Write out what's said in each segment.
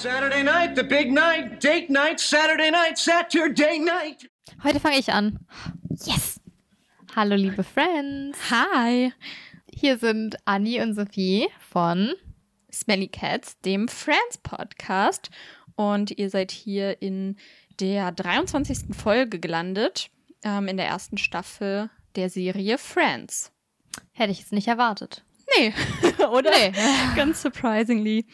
Saturday night, the big night, date night, Saturday night, Saturday night. Heute fange ich an. Yes! Hallo, liebe Friends. Hi. Hier sind Anni und Sophie von Smelly Cats, dem Friends Podcast. Und ihr seid hier in der 23. Folge gelandet, ähm, in der ersten Staffel der Serie Friends. Hätte ich jetzt nicht erwartet. Nee, oder? Nee. Ganz surprisingly.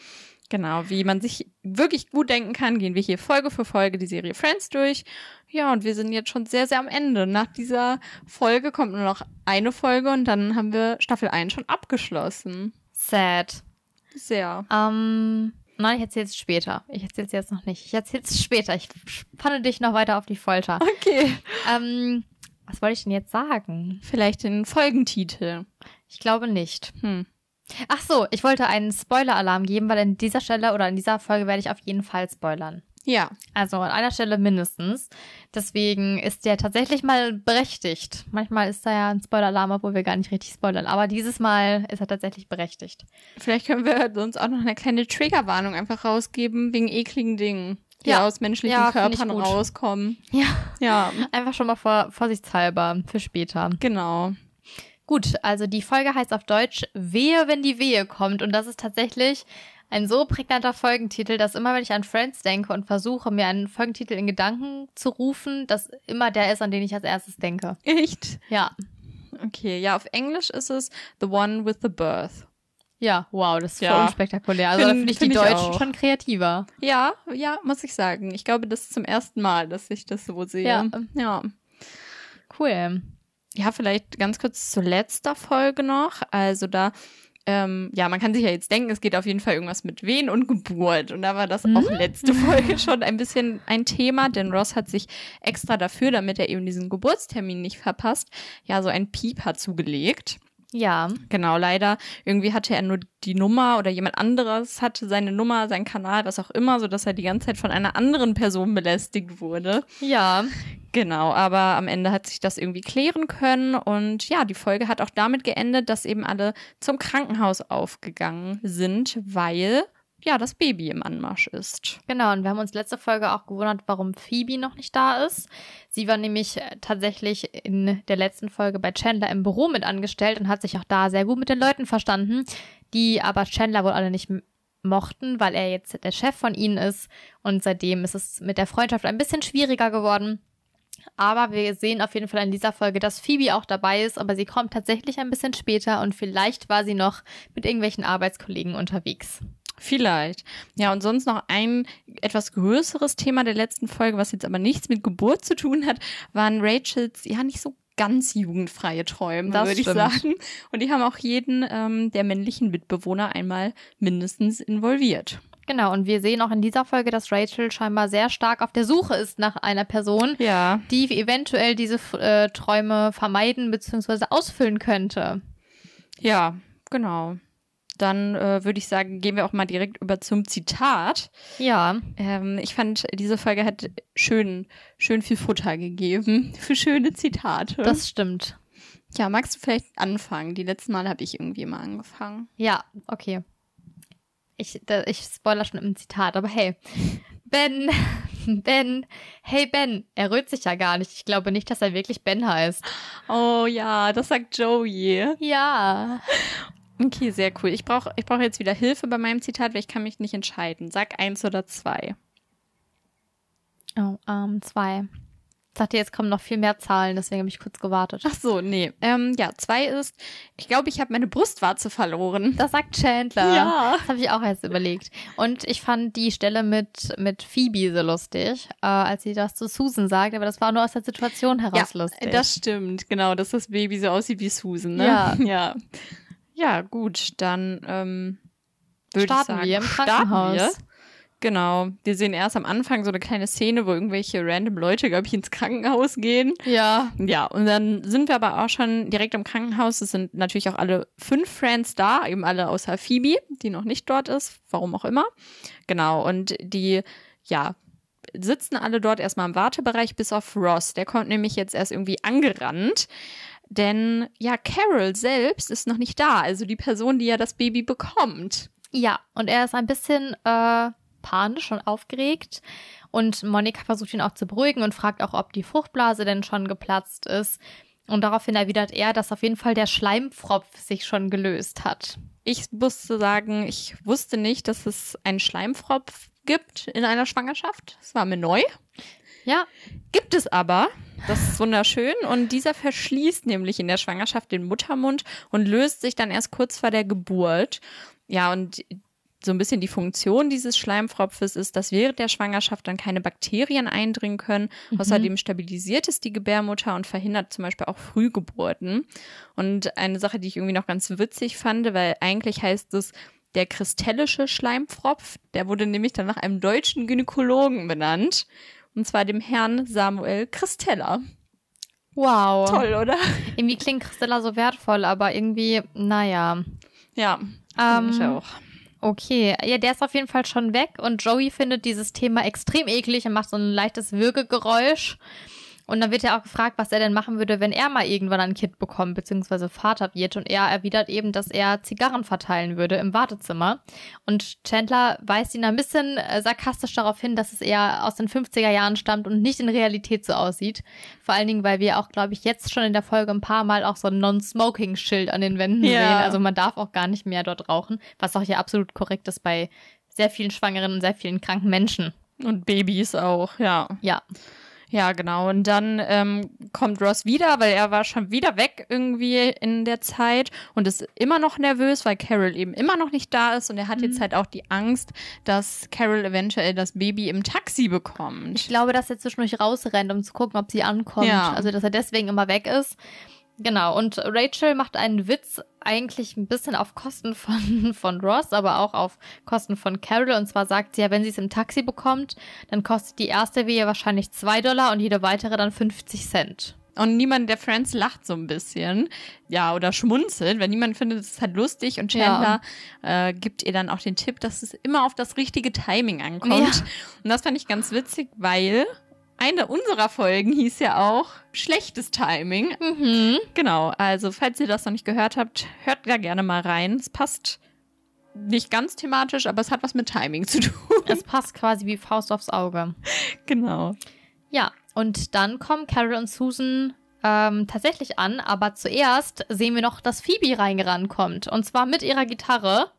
Genau, wie man sich wirklich gut denken kann, gehen wir hier Folge für Folge die Serie Friends durch. Ja, und wir sind jetzt schon sehr, sehr am Ende. Nach dieser Folge kommt nur noch eine Folge und dann haben wir Staffel 1 schon abgeschlossen. Sad. Sehr. Ähm, nein, ich erzähle es später. Ich erzähle es jetzt noch nicht. Ich erzähle es später. Ich spanne dich noch weiter auf die Folter. Okay. Ähm, was wollte ich denn jetzt sagen? Vielleicht den Folgentitel. Ich glaube nicht. Hm. Ach so, ich wollte einen Spoiler-Alarm geben, weil an dieser Stelle oder in dieser Folge werde ich auf jeden Fall spoilern. Ja. Also an einer Stelle mindestens. Deswegen ist der tatsächlich mal berechtigt. Manchmal ist da ja ein Spoiler-Alarm, obwohl wir gar nicht richtig spoilern. Aber dieses Mal ist er tatsächlich berechtigt. Vielleicht können wir uns auch noch eine kleine Triggerwarnung einfach rausgeben wegen ekligen Dingen, die Ja. aus menschlichen Ja, Körpern rauskommen. Ja. Ja, Einfach schon mal vor, vorsichtshalber für später. genau. Gut, also die Folge heißt auf Deutsch Wehe, wenn die Wehe kommt. Und das ist tatsächlich ein so prägnanter Folgentitel, dass immer, wenn ich an Friends denke und versuche, mir einen Folgentitel in Gedanken zu rufen, das immer der ist, an den ich als erstes denke. Echt? Ja. Okay, ja, auf Englisch ist es The One with the Birth. Ja, wow, das ist Ja. voll unspektakulär. Also da Find- finde ich find die ich Deutschen auch. schon kreativer. Ja, ja, muss ich sagen. Ich glaube, das ist zum ersten Mal, dass ich das so sehe. Ja. ja. Cool. Ja, vielleicht ganz kurz zur letzter Folge noch. Also da, ähm, ja, man kann sich ja jetzt denken, es geht auf jeden Fall irgendwas mit Wehen und Geburt. Und da war das auch letzte Folge schon ein bisschen ein Thema, denn Ross hat sich extra dafür, damit er eben diesen Geburtstermin nicht verpasst, ja, so ein Pieper zugelegt. Ja. Genau, leider. Irgendwie hatte er nur die Nummer oder jemand anderes hatte seine Nummer, seinen Kanal, was auch immer, sodass er die ganze Zeit von einer anderen Person belästigt wurde. Ja. Genau, aber am Ende hat sich das irgendwie klären können und ja, die Folge hat auch damit geendet, dass eben alle zum Krankenhaus aufgegangen sind, weil ja das Baby im Anmarsch ist. Genau, und wir haben uns letzte Folge auch gewundert, warum Phoebe noch nicht da ist. Sie war nämlich äh, tatsächlich in der letzten Folge bei Chandler im Büro mit angestellt und hat sich auch da sehr gut mit den Leuten verstanden, die aber Chandler wohl alle nicht mochten, weil er jetzt der Chef von ihnen ist und seitdem ist es mit der Freundschaft ein bisschen schwieriger geworden. Aber wir sehen auf jeden Fall in dieser Folge, dass Phoebe auch dabei ist, aber sie kommt tatsächlich ein bisschen später und vielleicht war sie noch mit irgendwelchen Arbeitskollegen unterwegs. Vielleicht. Ja, und sonst noch ein etwas größeres Thema der letzten Folge, was jetzt aber nichts mit Geburt zu tun hat, waren Rachels ja nicht so ganz jugendfreie Träume, Das würde ich sagen. Und die haben auch jeden ähm, der männlichen Mitbewohner einmal mindestens involviert. Genau, und wir sehen auch in dieser Folge, dass Rachel scheinbar sehr stark auf der Suche ist nach einer Person, Ja. die eventuell diese äh, Träume vermeiden bzw. ausfüllen könnte. Ja, genau. Dann äh, würde ich sagen, gehen wir auch mal direkt über zum Zitat. Ja, Ähm, ich fand, diese Folge hat schön, schön viel Futter gegeben für schöne Zitate. das stimmt. ja, magst du vielleicht anfangen? Die letzten Mal habe ich irgendwie immer angefangen. Ja, okay. Ich, da, ich spoiler schon im Zitat, aber hey. Ben, Ben, hey Ben, er rührt sich ja gar nicht. Ich glaube nicht, dass er wirklich Ben heißt. Oh ja, das sagt Joey. Ja. Okay, sehr cool. Ich brauche ich brauch jetzt wieder Hilfe bei meinem Zitat, weil ich kann mich nicht entscheiden. Sag eins oder zwei. Oh, ähm, zwei. Ich dachte, jetzt kommen noch viel mehr Zahlen, deswegen habe ich kurz gewartet. Ach so, nee. Ähm, ja, zwei ist, ich glaube, ich habe meine Brustwarze verloren. Das sagt Chandler. Ja. Das habe ich auch erst überlegt. Und ich fand die Stelle mit, mit Phoebe so lustig, äh, als sie das zu Susan sagt, aber das war nur aus der Situation heraus lustig. Das stimmt, genau, dass das Baby so aussieht wie Susan, ne? Ja. Ja, ja gut, dann ähm, würde ich Starten sagen, wir im Krankenhaus. wir. Genau, wir sehen erst am Anfang so eine kleine Szene, wo irgendwelche random Leute, glaube ich, ins Krankenhaus gehen. ja. Ja, und dann sind wir aber auch schon direkt im Krankenhaus. Es sind natürlich auch alle fünf Friends da, eben alle außer Phoebe, die noch nicht dort ist, warum auch immer. Genau, und die, ja, sitzen alle dort erstmal im Wartebereich, bis auf Ross. Der kommt nämlich jetzt erst irgendwie angerannt. Denn ja, Carol selbst ist noch nicht da, also die Person, die ja das Baby bekommt. Ja, und er ist ein bisschen äh, panisch und aufgeregt. Und Monika versucht ihn auch zu beruhigen und fragt auch, ob die Fruchtblase denn schon geplatzt ist. Und daraufhin erwidert er, dass auf jeden Fall der Schleimpfropf sich schon gelöst hat. Ich musste sagen, ich wusste nicht, dass es einen Schleimpfropf gibt in einer Schwangerschaft. Das war mir neu. Ja. Gibt es aber. Das ist wunderschön. Und dieser verschließt nämlich in der Schwangerschaft den Muttermund und löst sich dann erst kurz vor der Geburt. Ja, und so ein bisschen die Funktion dieses Schleimfropfes ist, dass während der Schwangerschaft dann keine Bakterien eindringen können. Mhm. Außerdem stabilisiert es die Gebärmutter und verhindert zum Beispiel auch Frühgeburten. Und eine Sache, die ich irgendwie noch ganz witzig fand, weil eigentlich heißt es der kristellische Schleimpfropf, der wurde nämlich dann nach einem deutschen Gynäkologen benannt. Und zwar dem Herrn Samuel Christella. Wow. Toll, oder? Irgendwie klingt Christella so wertvoll, aber irgendwie, naja. Ja, ähm, ich auch. Okay, ja, der ist auf jeden Fall schon weg und Joey findet dieses Thema extrem eklig und macht so ein leichtes Würgegeräusch. Und dann wird er auch gefragt, was er denn machen würde, wenn er mal irgendwann ein Kind bekommt, beziehungsweise Vater wird. Und er erwidert eben, dass er Zigarren verteilen würde im Wartezimmer. Und Chandler weist ihn ein bisschen äh, sarkastisch darauf hin, dass es eher aus den 50er Jahren stammt und nicht in Realität so aussieht. Vor allen Dingen, weil wir auch, glaube ich, jetzt schon in der Folge ein paar Mal auch so ein Non-Smoking-Schild an den Wänden ja. sehen. Also man darf auch gar nicht mehr dort rauchen, was auch ja absolut korrekt ist bei sehr vielen Schwangeren und sehr vielen kranken Menschen. Und Babys auch, ja. Ja. Ja, genau. Und dann ähm, kommt Ross wieder, weil er war schon wieder weg irgendwie in der Zeit und ist immer noch nervös, weil Carol eben immer noch nicht da ist. Und er hat mhm. jetzt halt auch die Angst, dass Carol eventuell das Baby im Taxi bekommt. Ich glaube, dass er zwischendurch rausrennt, um zu gucken, ob sie ankommt. Ja. Also, dass er deswegen immer weg ist. Genau, und Rachel macht einen Witz eigentlich ein bisschen auf Kosten von, von Ross, aber auch auf Kosten von Carol. Und zwar sagt sie ja, wenn sie es im Taxi bekommt, dann kostet die erste Wehe wahrscheinlich zwei Dollar und jede weitere dann 50 Cent. Und niemand der Friends lacht so ein bisschen, ja, oder schmunzelt, weil niemand findet es halt lustig. Und Chandler ja. äh, gibt ihr dann auch den Tipp, dass es immer auf das richtige Timing ankommt. Ja. Und das fand ich ganz witzig, weil eine unserer Folgen hieß ja auch schlechtes Timing. Mhm. Genau, also falls ihr das noch nicht gehört habt, hört da gerne mal rein. Es passt nicht ganz thematisch, aber es hat was mit Timing zu tun. Es passt quasi wie Faust aufs Auge. Genau. Ja, und dann kommen Carol und Susan ähm, tatsächlich an, aber zuerst sehen wir noch, dass Phoebe reingerannt kommt. Und zwar mit ihrer Gitarre.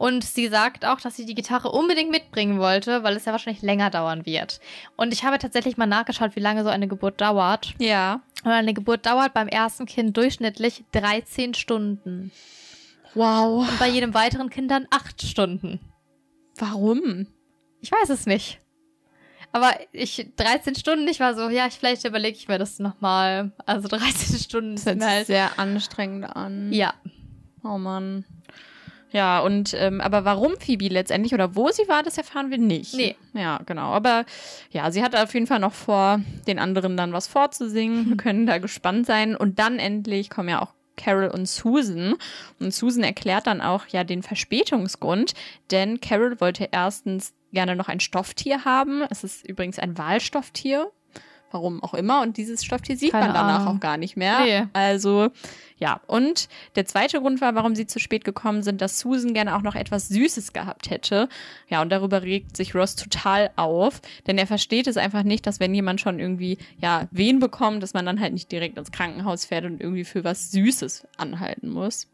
Und sie sagt auch, dass sie die Gitarre unbedingt mitbringen wollte, weil es ja wahrscheinlich länger dauern wird. Und ich habe tatsächlich mal nachgeschaut, wie lange so eine Geburt dauert. Ja. Und eine Geburt dauert beim ersten Kind durchschnittlich 13 Stunden. Wow. Und bei jedem weiteren Kind dann 8 Stunden. Warum? Ich weiß es nicht. Aber ich, 13 Stunden, ich war so, ja, ich, vielleicht überlege ich mir das nochmal. Also 13 Stunden das hört halt sehr anstrengend an. Ja. Oh Mann. Ja, und ähm, aber warum Phoebe letztendlich oder wo sie war, das erfahren wir nicht. Nee. Ja, genau. Aber ja, sie hat auf jeden Fall noch vor, den anderen dann was vorzusingen. Wir können da gespannt sein. Und dann endlich kommen ja auch Carol und Susan. Und Susan erklärt dann auch ja den Verspätungsgrund, denn Carol wollte erstens gerne noch ein Stofftier haben. Es ist übrigens ein Wahlstofftier. Warum auch immer. Und dieses Stofftier sieht Keine man danach Ahnung. auch gar nicht mehr. Nee. Also, ja. Und der zweite Grund war, warum sie zu spät gekommen sind, dass Susan gerne auch noch etwas Süßes gehabt hätte. Ja, und darüber regt sich Ross total auf. Denn er versteht es einfach nicht, dass wenn jemand schon irgendwie, ja, Wehen bekommt, dass man dann halt nicht direkt ins Krankenhaus fährt und irgendwie für was Süßes anhalten muss.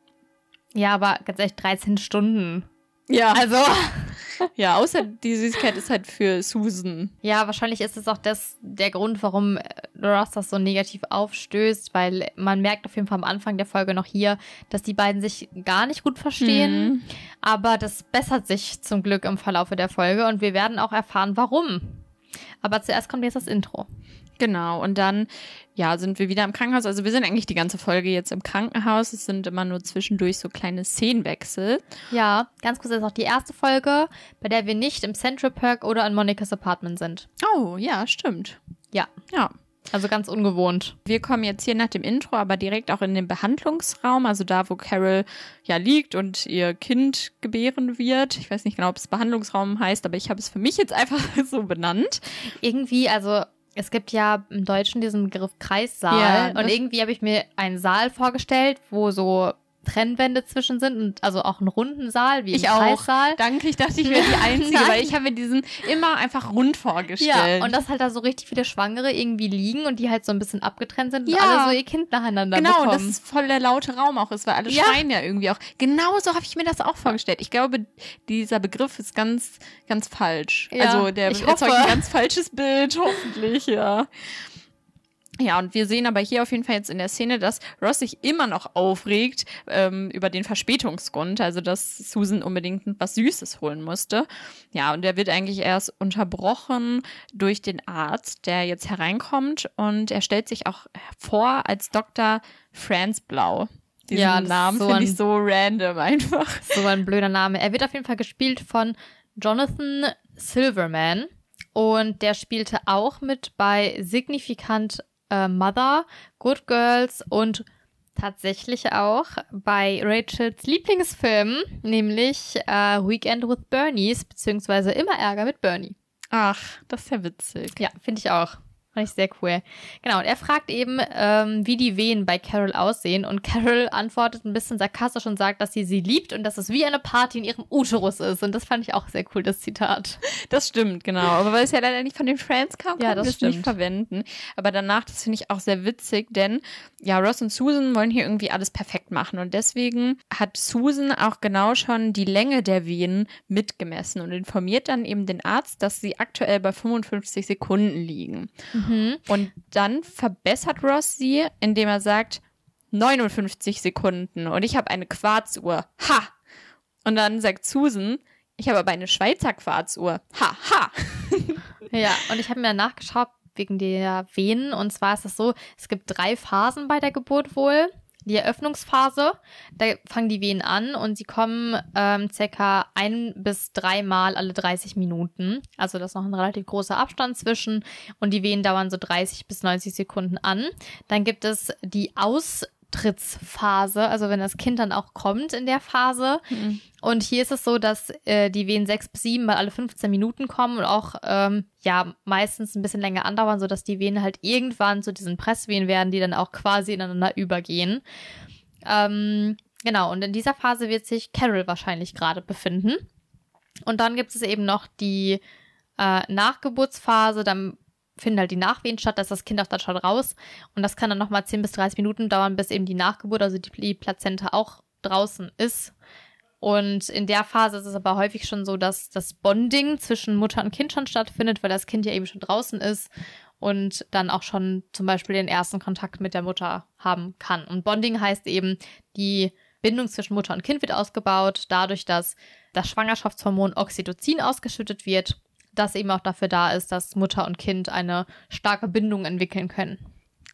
Ja, aber ganz ehrlich, 13 Stunden. Ja. Also. Ja, außer die Süßigkeit ist halt für Susan. Ja, wahrscheinlich ist es auch das, der Grund, warum Ross das so negativ aufstößt, weil man merkt auf jeden Fall am Anfang der Folge noch hier, dass die beiden sich gar nicht gut verstehen. Mhm. Aber das bessert sich zum Glück im Verlaufe der Folge und wir werden auch erfahren, warum. Aber zuerst kommt jetzt das Intro. Genau, und dann, ja, sind wir wieder im Krankenhaus. Also wir sind eigentlich die ganze Folge jetzt im Krankenhaus. Es sind immer nur zwischendurch so kleine Szenenwechsel. Ja, ganz kurz, ist auch die erste Folge, bei der wir nicht im Central Park oder in Monikas Apartment sind. Oh, ja, stimmt. Ja. Ja. Also ganz ungewohnt. Wir kommen jetzt hier nach dem Intro, aber direkt auch in den Behandlungsraum, also da, wo Carol ja liegt und ihr Kind gebären wird. Ich weiß nicht genau, ob es Behandlungsraum heißt, aber ich habe es für mich jetzt einfach so benannt. Irgendwie, also es gibt ja im Deutschen diesen Begriff Kreissaal ja, und irgendwie habe ich mir einen Saal vorgestellt, wo so Trennwände zwischen sind und also auch einen runden Saal wie im Ich auch. Kreissaal. Danke, ich dachte, ich wäre die Einzige, weil ich habe mir diesen immer einfach rund vorgestellt. Ja, und dass halt da so richtig viele Schwangere irgendwie liegen und die halt so ein bisschen abgetrennt sind Ja. und alle so ihr Kind nacheinander Genau, bekommen. dass es voll der laute Raum auch ist, weil alle Ja. schreien ja irgendwie auch. Genau so habe ich mir das auch vorgestellt. Ich glaube, dieser Begriff ist ganz, ganz falsch. Ja, also der erzeugt ein ganz falsches Bild, hoffentlich, ja. Ja, und wir sehen aber hier auf jeden Fall jetzt in der Szene, dass Ross sich immer noch aufregt ähm, über den Verspätungsgrund, also dass Susan unbedingt was Süßes holen musste. Ja, und der wird eigentlich erst unterbrochen durch den Arzt, der jetzt hereinkommt und er stellt sich auch vor als Dr. Franz Blau. Diesen Ja, Namen so finde ich so random einfach. so ein blöder Name. Er wird auf jeden Fall gespielt von Jonathan Silverman und der spielte auch mit bei Significant äh, Mother, Good Girls und tatsächlich auch bei Rachels Lieblingsfilm, nämlich äh, Weekend with Bernies, beziehungsweise Immer Ärger mit Bernie. Ach, das ist ja witzig. Ja, finde ich auch. Fand ich sehr cool. Genau, und er fragt eben, ähm, wie die Wehen bei Carol aussehen. Und Carol antwortet ein bisschen sarkastisch und sagt, dass sie sie liebt und dass es wie eine Party in ihrem Uterus ist. Und das fand ich auch sehr cool, das Zitat. Das stimmt, genau. Aber weil es ja leider nicht von den Friends kam, Ja, konnten das wir es nicht verwenden. Aber danach, das finde ich auch sehr witzig, denn ja, Ross und Susan wollen hier irgendwie alles perfekt machen. Und deswegen hat Susan auch genau schon die Länge der Venen mitgemessen und informiert dann eben den Arzt, dass sie aktuell bei 55 Sekunden liegen. Und dann verbessert Ross sie, indem er sagt, 59 Sekunden und ich habe eine Quarzuhr. Ha! Und dann sagt Susan, ich habe aber eine Schweizer Quarzuhr. Ha, ha! Ja, und ich habe mir nachgeschaut wegen der Venen. Und zwar ist es so, es gibt drei Phasen bei der Geburt wohl. Die Eröffnungsphase, da fangen die Venen an und sie kommen ähm, circa ein bis dreimal alle 30 Minuten. Also das ist noch ein relativ großer Abstand zwischen und die Venen dauern so 30 bis 90 Sekunden an. Dann gibt es die Austrittsphase, also wenn das Kind dann auch kommt in der Phase. Und hier ist es so, dass äh, die Wehen sechs bis sieben mal alle 15 Minuten kommen und auch ähm, ja meistens ein bisschen länger andauern, sodass die Venen halt irgendwann zu diesen Presswehen werden, die dann auch quasi ineinander übergehen. Ähm, genau, und in dieser Phase wird sich Carol wahrscheinlich gerade befinden. Und dann gibt es eben noch die äh, Nachgeburtsphase, dann finden halt die Nachwehen statt, da ist das Kind auch dann schon raus. Und das kann dann nochmal 10 bis 30 Minuten dauern, bis eben die Nachgeburt, also die, die Plazenta auch draußen ist. Und in der Phase ist es aber häufig schon so, dass das Bonding zwischen Mutter und Kind schon stattfindet, weil das Kind ja eben schon draußen ist und dann auch schon zum Beispiel den ersten Kontakt mit der Mutter haben kann. Und Bonding heißt eben, die Bindung zwischen Mutter und Kind wird ausgebaut, dadurch, dass das Schwangerschaftshormon Oxytocin ausgeschüttet wird, das eben auch dafür da ist, dass Mutter und Kind eine starke Bindung entwickeln können.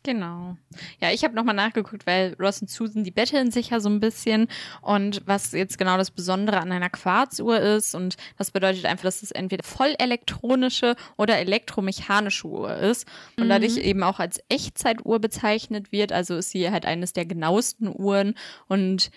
Genau. Ja, ich habe nochmal nachgeguckt, weil Ross und Susan, die betteln sich ja so ein bisschen. Und was jetzt genau das Besondere an einer Quarzuhr ist, und das bedeutet einfach, dass es entweder voll elektronische oder elektromechanische Uhr ist. Und dadurch eben auch als Echtzeituhr bezeichnet wird. Also ist sie halt eines der genauesten Uhren. Und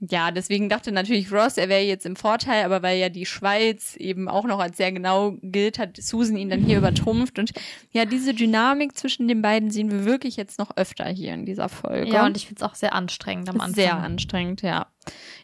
ja, deswegen dachte natürlich Ross, er wäre jetzt im Vorteil, aber weil ja die Schweiz eben auch noch als sehr genau gilt, hat Susan ihn dann hier übertrumpft. Und ja, diese Dynamik zwischen den beiden sehen wir wirklich jetzt noch öfter hier in dieser Folge. Ja, und ich finde es auch sehr anstrengend am Anfang. Sehr anstrengend, ja.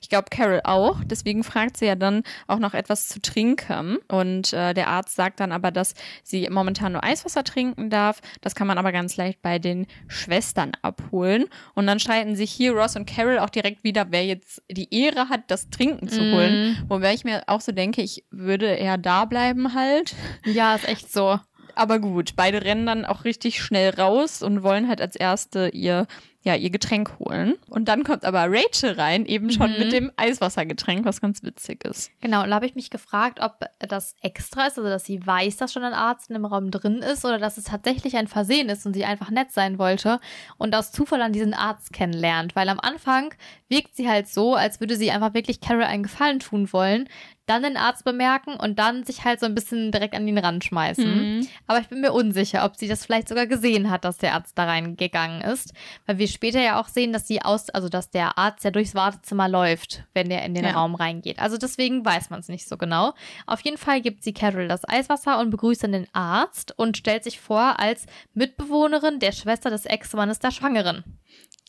Ich glaube, Carol auch. Deswegen fragt sie ja dann auch noch etwas zu trinken. Und äh, der Arzt sagt dann aber, dass sie momentan nur Eiswasser trinken darf. Das kann man aber ganz leicht bei den Schwestern abholen. Und dann streiten sich hier Ross und Carol auch direkt wieder, wer jetzt die Ehre hat, das Trinken zu holen. Wobei ich mir auch so denke, ich würde eher da bleiben halt. Ja, ist echt so. Aber gut, beide rennen dann auch richtig schnell raus und wollen halt als erste ihr, ja, ihr Getränk holen. Und dann kommt aber Rachel rein, eben schon Mhm. mit dem Eiswassergetränk, was ganz witzig ist. Genau, und da habe ich mich gefragt, ob das extra ist, also dass sie weiß, dass schon ein Arzt in dem Raum drin ist oder dass es tatsächlich ein Versehen ist und sie einfach nett sein wollte und aus Zufall an diesen Arzt kennenlernt. Weil am Anfang wirkt sie halt so, als würde sie einfach wirklich Carol einen Gefallen tun wollen, dann den Arzt bemerken und dann sich halt so ein bisschen direkt an den Rand schmeißen. Mhm. Aber ich bin mir unsicher, ob sie das vielleicht sogar gesehen hat, dass der Arzt da reingegangen ist. Weil wir später ja auch sehen, dass sie aus, also dass der Arzt ja durchs Wartezimmer läuft, wenn der in den Ja. Raum reingeht. Also deswegen weiß man es nicht so genau. Auf jeden Fall gibt sie Carol das Eiswasser und begrüßt dann den Arzt und stellt sich vor als Mitbewohnerin der Schwester des Ex-Mannes der Schwangeren.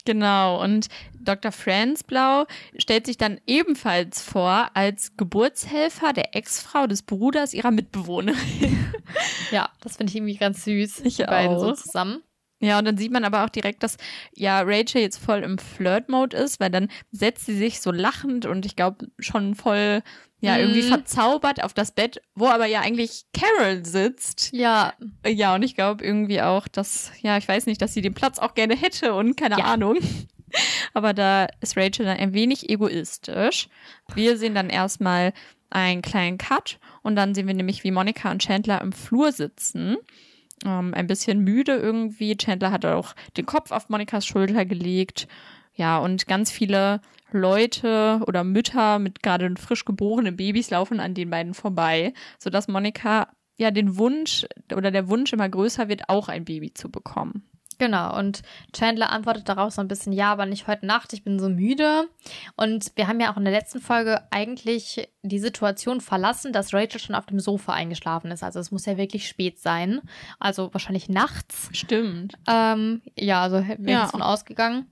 Genau, und Dr. Franz Blau stellt sich dann ebenfalls vor als Geburtshelfer der Ex-Frau des Bruders ihrer Mitbewohnerin. Ja, das finde ich irgendwie ganz süß. Ich die beiden so zusammen. Ja, und dann sieht man aber auch direkt, dass ja Rachel jetzt voll im Flirt-Mode ist, weil dann setzt sie sich so lachend und ich glaube schon voll, ja, Mhm. irgendwie verzaubert auf das Bett, wo aber ja eigentlich Carol sitzt. Ja, Ja, und ich glaube irgendwie auch, dass, ja, ich weiß nicht, dass sie den Platz auch gerne hätte und keine Ja. Ahnung. Aber da ist Rachel dann ein wenig egoistisch. Wir sehen dann erstmal einen kleinen Cut und dann sehen wir nämlich, wie Monika und Chandler im Flur sitzen. Ähm, ein bisschen müde irgendwie. Chandler hat auch den Kopf auf Monikas Schulter gelegt. Ja, und ganz viele Leute oder Mütter mit gerade frisch geborenen Babys laufen an den beiden vorbei, sodass Monika ja den Wunsch oder der Wunsch immer größer wird, auch ein Baby zu bekommen. genau. Und Chandler antwortet darauf so ein bisschen, ja, aber nicht heute Nacht, ich bin so müde. Und wir haben ja auch in der letzten Folge eigentlich die Situation verlassen, dass Rachel schon auf dem Sofa eingeschlafen ist. Also es muss ja wirklich spät sein. Also wahrscheinlich nachts. Stimmt. Ähm, ja, also ich Ja. von ausgegangen.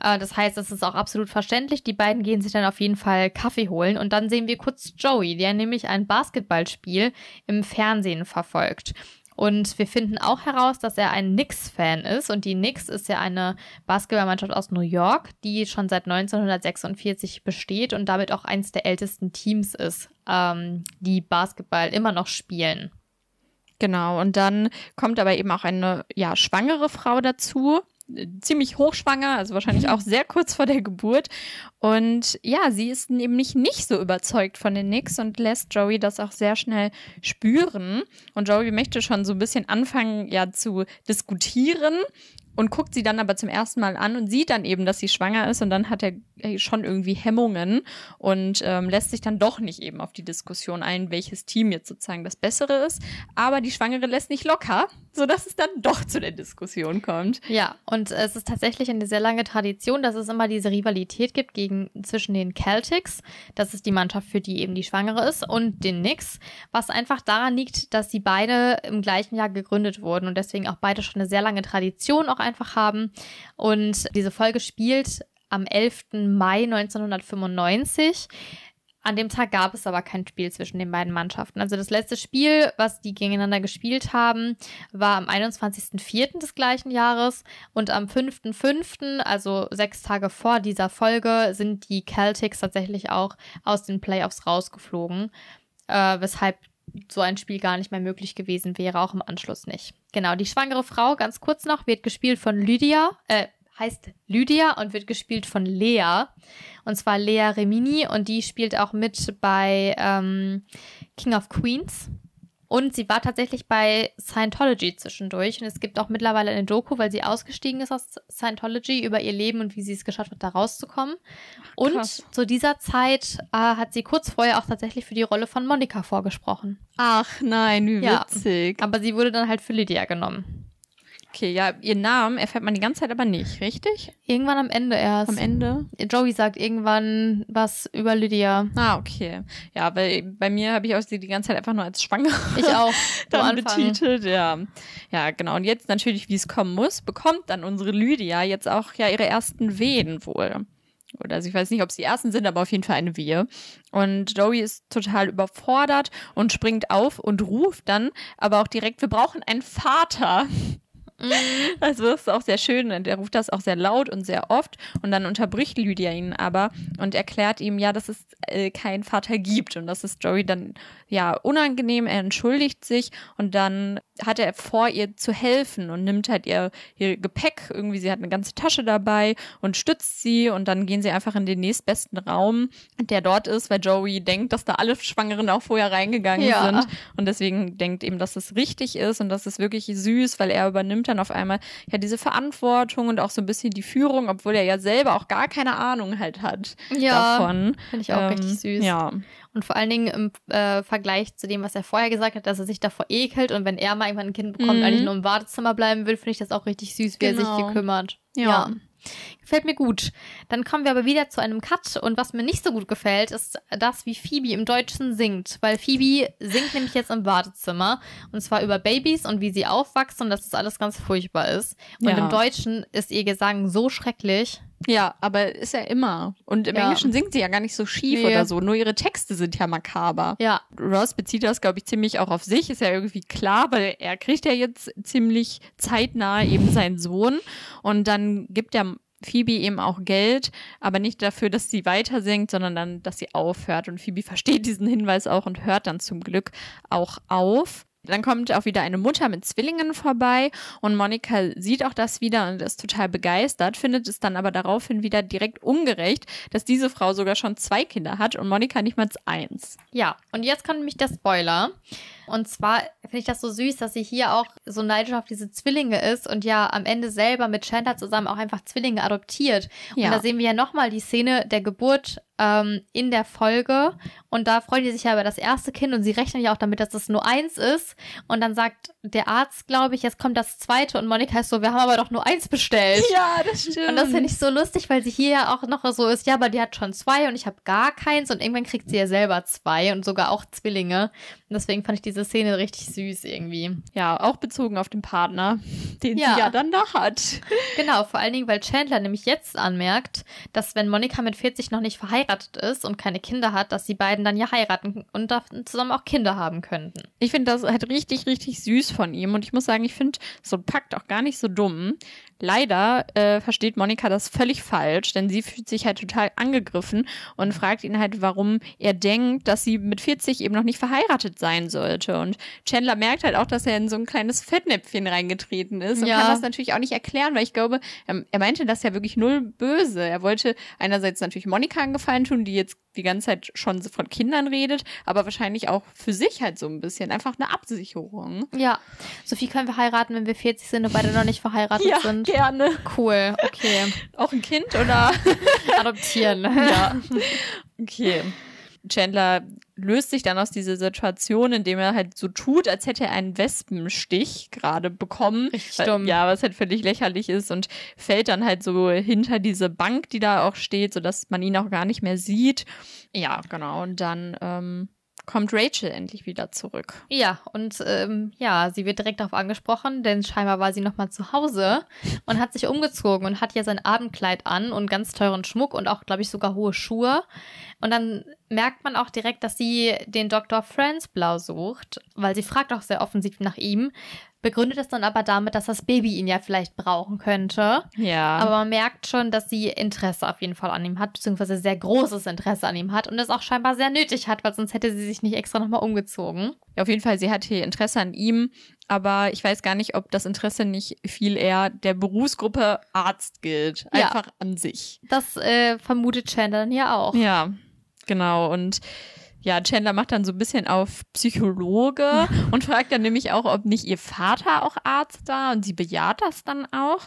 Äh, das heißt, das ist auch absolut verständlich. Die beiden gehen sich dann auf jeden Fall Kaffee holen und dann sehen wir kurz Joey, der nämlich ein Basketballspiel im Fernsehen verfolgt. Und wir finden auch heraus, dass er ein Knicks-Fan ist. Und die Knicks ist ja eine Basketballmannschaft aus New York, die schon seit 1946 besteht und damit auch eins der ältesten Teams ist, ähm, die Basketball immer noch spielen. Genau, und dann kommt aber eben auch eine ja, schwangere Frau dazu, ziemlich hochschwanger, also wahrscheinlich auch sehr kurz vor der Geburt. Und ja, sie ist nämlich nicht so überzeugt von den Knicks und lässt Joey das auch sehr schnell spüren. Und Joey möchte schon so ein bisschen anfangen, ja, zu diskutieren und guckt sie dann aber zum ersten Mal an und sieht dann eben, dass sie schwanger ist und dann hat er schon irgendwie Hemmungen und ähm, lässt sich dann doch nicht eben auf die Diskussion ein, welches Team jetzt sozusagen das Bessere ist. Aber die Schwangere lässt nicht locker, sodass es dann doch zu der Diskussion kommt. Ja, und es ist tatsächlich eine sehr lange Tradition, dass es immer diese Rivalität gibt gegen, zwischen den Celtics, das ist die Mannschaft, für die eben die Schwangere ist, und den Knicks, was einfach daran liegt, dass sie beide im gleichen Jahr gegründet wurden und deswegen auch beide schon eine sehr lange Tradition auch einfach haben. Und diese Folge spielt am 11. Mai 1995. An dem Tag gab es aber kein Spiel zwischen den beiden Mannschaften. Also das letzte Spiel, was die gegeneinander gespielt haben, war am 21.04. des gleichen Jahres und am 5.05., also sechs Tage vor dieser Folge, sind die Celtics tatsächlich auch aus den Playoffs rausgeflogen, äh, weshalb so ein Spiel gar nicht mehr möglich gewesen wäre, auch im Anschluss nicht. Genau, die schwangere Frau, ganz kurz noch, wird gespielt von Lydia, äh, heißt Lydia und wird gespielt von Lea. Und zwar Lea Remini und die spielt auch mit bei ähm, King of Queens. Und sie war tatsächlich bei Scientology zwischendurch. Und es gibt auch mittlerweile eine Doku, weil sie ausgestiegen ist aus Scientology über ihr Leben und wie sie es geschafft hat, da rauszukommen. Und krass. zu dieser Zeit äh, hat sie kurz vorher auch tatsächlich für die Rolle von Monika vorgesprochen. Ach nein, wie Ja. witzig. Aber sie wurde dann halt für Lydia genommen. Okay, ja, ihren Namen erfährt man die ganze Zeit aber nicht, richtig? Irgendwann am Ende erst. Am Ende? Joey sagt irgendwann was über Lydia. Ah, okay. Ja, weil bei mir habe ich auch sie die ganze Zeit einfach nur als schwanger Ich auch. dann betitelt. Ja. ja, genau. Und jetzt natürlich, wie es kommen muss, bekommt dann unsere Lydia jetzt auch ja ihre ersten Wehen wohl. Oder also ich weiß nicht, ob es die ersten sind, aber auf jeden Fall eine Wehe. Und Joey ist total überfordert und springt auf und ruft dann aber auch direkt, wir brauchen einen Vater. Also das ist auch sehr schön. Er ruft das auch sehr laut und sehr oft. Und dann unterbricht Lydia ihn aber und erklärt ihm ja, dass es äh, keinen Vater gibt und das ist Joey dann ja unangenehm, er entschuldigt sich und dann hat er vor ihr zu helfen und nimmt halt ihr, ihr Gepäck, irgendwie sie hat eine ganze Tasche dabei und stützt sie und dann gehen sie einfach in den nächstbesten Raum, der dort ist, weil Joey denkt, dass da alle Schwangeren auch vorher reingegangen Ja. sind und deswegen denkt eben, dass es richtig ist und das ist wirklich süß, weil er übernimmt dann auf einmal ja diese Verantwortung und auch so ein bisschen die Führung, obwohl er ja selber auch gar keine Ahnung halt hat Ja, davon. finde ich auch richtig süß. Ja, Und vor allen Dingen im äh, Vergleich zu dem, was er vorher gesagt hat, dass er sich davor ekelt und wenn er mal irgendwann ein Kind bekommt, Mhm. eigentlich nur im Wartezimmer bleiben will, finde ich das auch richtig süß, wie er Genau. sich gekümmert. Ja. Gefällt mir gut. Dann kommen wir aber wieder zu einem Cut und was mir nicht so gut gefällt, ist das, wie Phoebe im Deutschen singt. Weil Phoebe singt nämlich jetzt im Badezimmer und zwar über Babys und wie sie aufwachsen und dass das alles ganz furchtbar ist. Und Ja. im Deutschen ist ihr Gesang so schrecklich. Ja, aber ist ja immer. Und im Ja. Englischen singt sie ja gar nicht so schief Nee. oder so. Nur ihre Texte sind ja makaber. Ja, Ross bezieht das, glaube ich, ziemlich auch auf sich. Ist ja irgendwie klar, weil er kriegt ja jetzt ziemlich zeitnah eben seinen Sohn. Und dann gibt er Phoebe eben auch Geld, aber nicht dafür, dass sie weiter singt, sondern dann, dass sie aufhört. Und Phoebe versteht diesen Hinweis auch und hört dann zum Glück auch auf. Dann kommt auch wieder eine Mutter mit Zwillingen vorbei und Monika sieht auch das wieder und ist total begeistert, findet es dann aber daraufhin wieder direkt ungerecht, dass diese Frau sogar schon zwei Kinder hat und Monika nicht mal eins. Ja, und jetzt kommt nämlich der Spoiler. Und zwar finde ich das so süß, dass sie hier auch so neidisch auf diese Zwillinge ist und ja am Ende selber mit Chandler zusammen auch einfach Zwillinge adoptiert. Ja. Und da sehen wir ja nochmal die Szene der Geburt ähm, in der Folge. Und da freuen die sich ja über das erste Kind und sie rechnen ja auch damit, dass es nur eins ist. Und dann sagt der Arzt, glaube ich, jetzt kommt das zweite und Monika ist so, wir haben aber doch nur eins bestellt. Ja, das stimmt. Und das finde ich so lustig, weil sie hier ja auch noch so ist, ja, aber die hat schon zwei und ich habe gar keins und irgendwann kriegt sie ja selber zwei und sogar auch Zwillinge. Und deswegen fand ich diese Szene richtig süß irgendwie. Ja, auch bezogen auf den Partner, den Ja. sie ja dann da hat. Genau, vor allen Dingen, weil Chandler nämlich jetzt anmerkt, dass wenn Monika mit 40 noch nicht verheiratet ist und keine Kinder hat, dass die beiden dann ja heiraten und zusammen auch Kinder haben könnten. Ich finde das halt richtig, richtig süß von ihm. Und ich muss sagen, ich finde so ein Pakt auch gar nicht so dumm. Leider äh, versteht Monika das völlig falsch, denn sie fühlt sich halt total angegriffen und fragt ihn halt, warum er denkt, dass sie mit 40 eben noch nicht verheiratet sein sollte. Und Chandler merkt halt auch, dass er in so ein kleines Fettnäpfchen reingetreten ist und Ja. kann das natürlich auch nicht erklären, weil ich glaube, er, er meinte das ja wirklich null böse. Er wollte einerseits natürlich Monika einen Gefallen tun, die jetzt die ganze Zeit schon von Kindern redet, aber wahrscheinlich auch für sich halt so ein bisschen einfach eine Absicherung. Ja, Sophie können wir heiraten, wenn wir 40 sind und beide noch nicht verheiratet sind. Gerne. Cool, okay. Auch ein Kind oder? Adoptieren. ja. Okay. Chandler löst sich dann aus dieser Situation, indem er halt so tut, als hätte er einen Wespenstich gerade bekommen. Richtig Weil- dumm. Ja, was halt völlig lächerlich ist und fällt dann halt so hinter diese Bank, die da auch steht, sodass man ihn auch gar nicht mehr sieht. Ja, genau. Und dann ähm, kommt Rachel endlich wieder zurück. Ja, und ähm, ja, sie wird direkt darauf angesprochen, denn scheinbar war sie nochmal zu Hause und hat sich umgezogen und hat ja sein Abendkleid an und ganz teuren Schmuck und auch, glaube ich, sogar hohe Schuhe. Und dann merkt man auch direkt, dass sie den Dr. Franz Blau sucht, weil sie fragt auch sehr offensiv nach ihm, begründet es dann aber damit, dass das Baby ihn ja vielleicht brauchen könnte. Ja. Aber man merkt schon, dass sie Interesse auf jeden Fall an ihm hat, beziehungsweise sehr großes Interesse an ihm hat und es auch scheinbar sehr nötig hat, weil sonst hätte sie sich nicht extra nochmal umgezogen. Ja, auf jeden Fall, sie hat hier Interesse an ihm, aber ich weiß gar nicht, ob das Interesse nicht viel eher der Berufsgruppe Arzt gilt. Ja. Einfach an sich. Das äh, vermutet Chandler dann hier auch. Ja, genau. Und ja, Chandler macht dann so ein bisschen auf Psychologe und fragt dann nämlich auch, ob nicht ihr Vater auch Arzt war und sie bejaht das dann auch.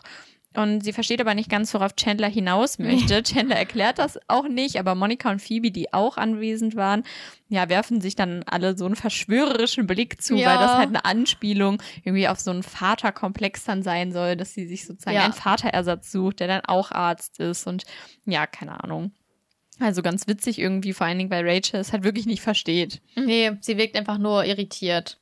Und sie versteht aber nicht ganz, worauf Chandler hinaus möchte. Chandler erklärt das auch nicht, aber Monika und Phoebe, die auch anwesend waren, ja, werfen sich dann alle so einen verschwörerischen Blick zu, Ja. weil das halt eine Anspielung irgendwie auf so einen Vaterkomplex dann sein soll, dass sie sich sozusagen Ja. einen Vaterersatz sucht, der dann auch Arzt ist und ja, keine Ahnung. Also ganz witzig irgendwie, vor allen Dingen, weil Rachel es halt wirklich nicht versteht. Nee, sie wirkt einfach nur irritiert.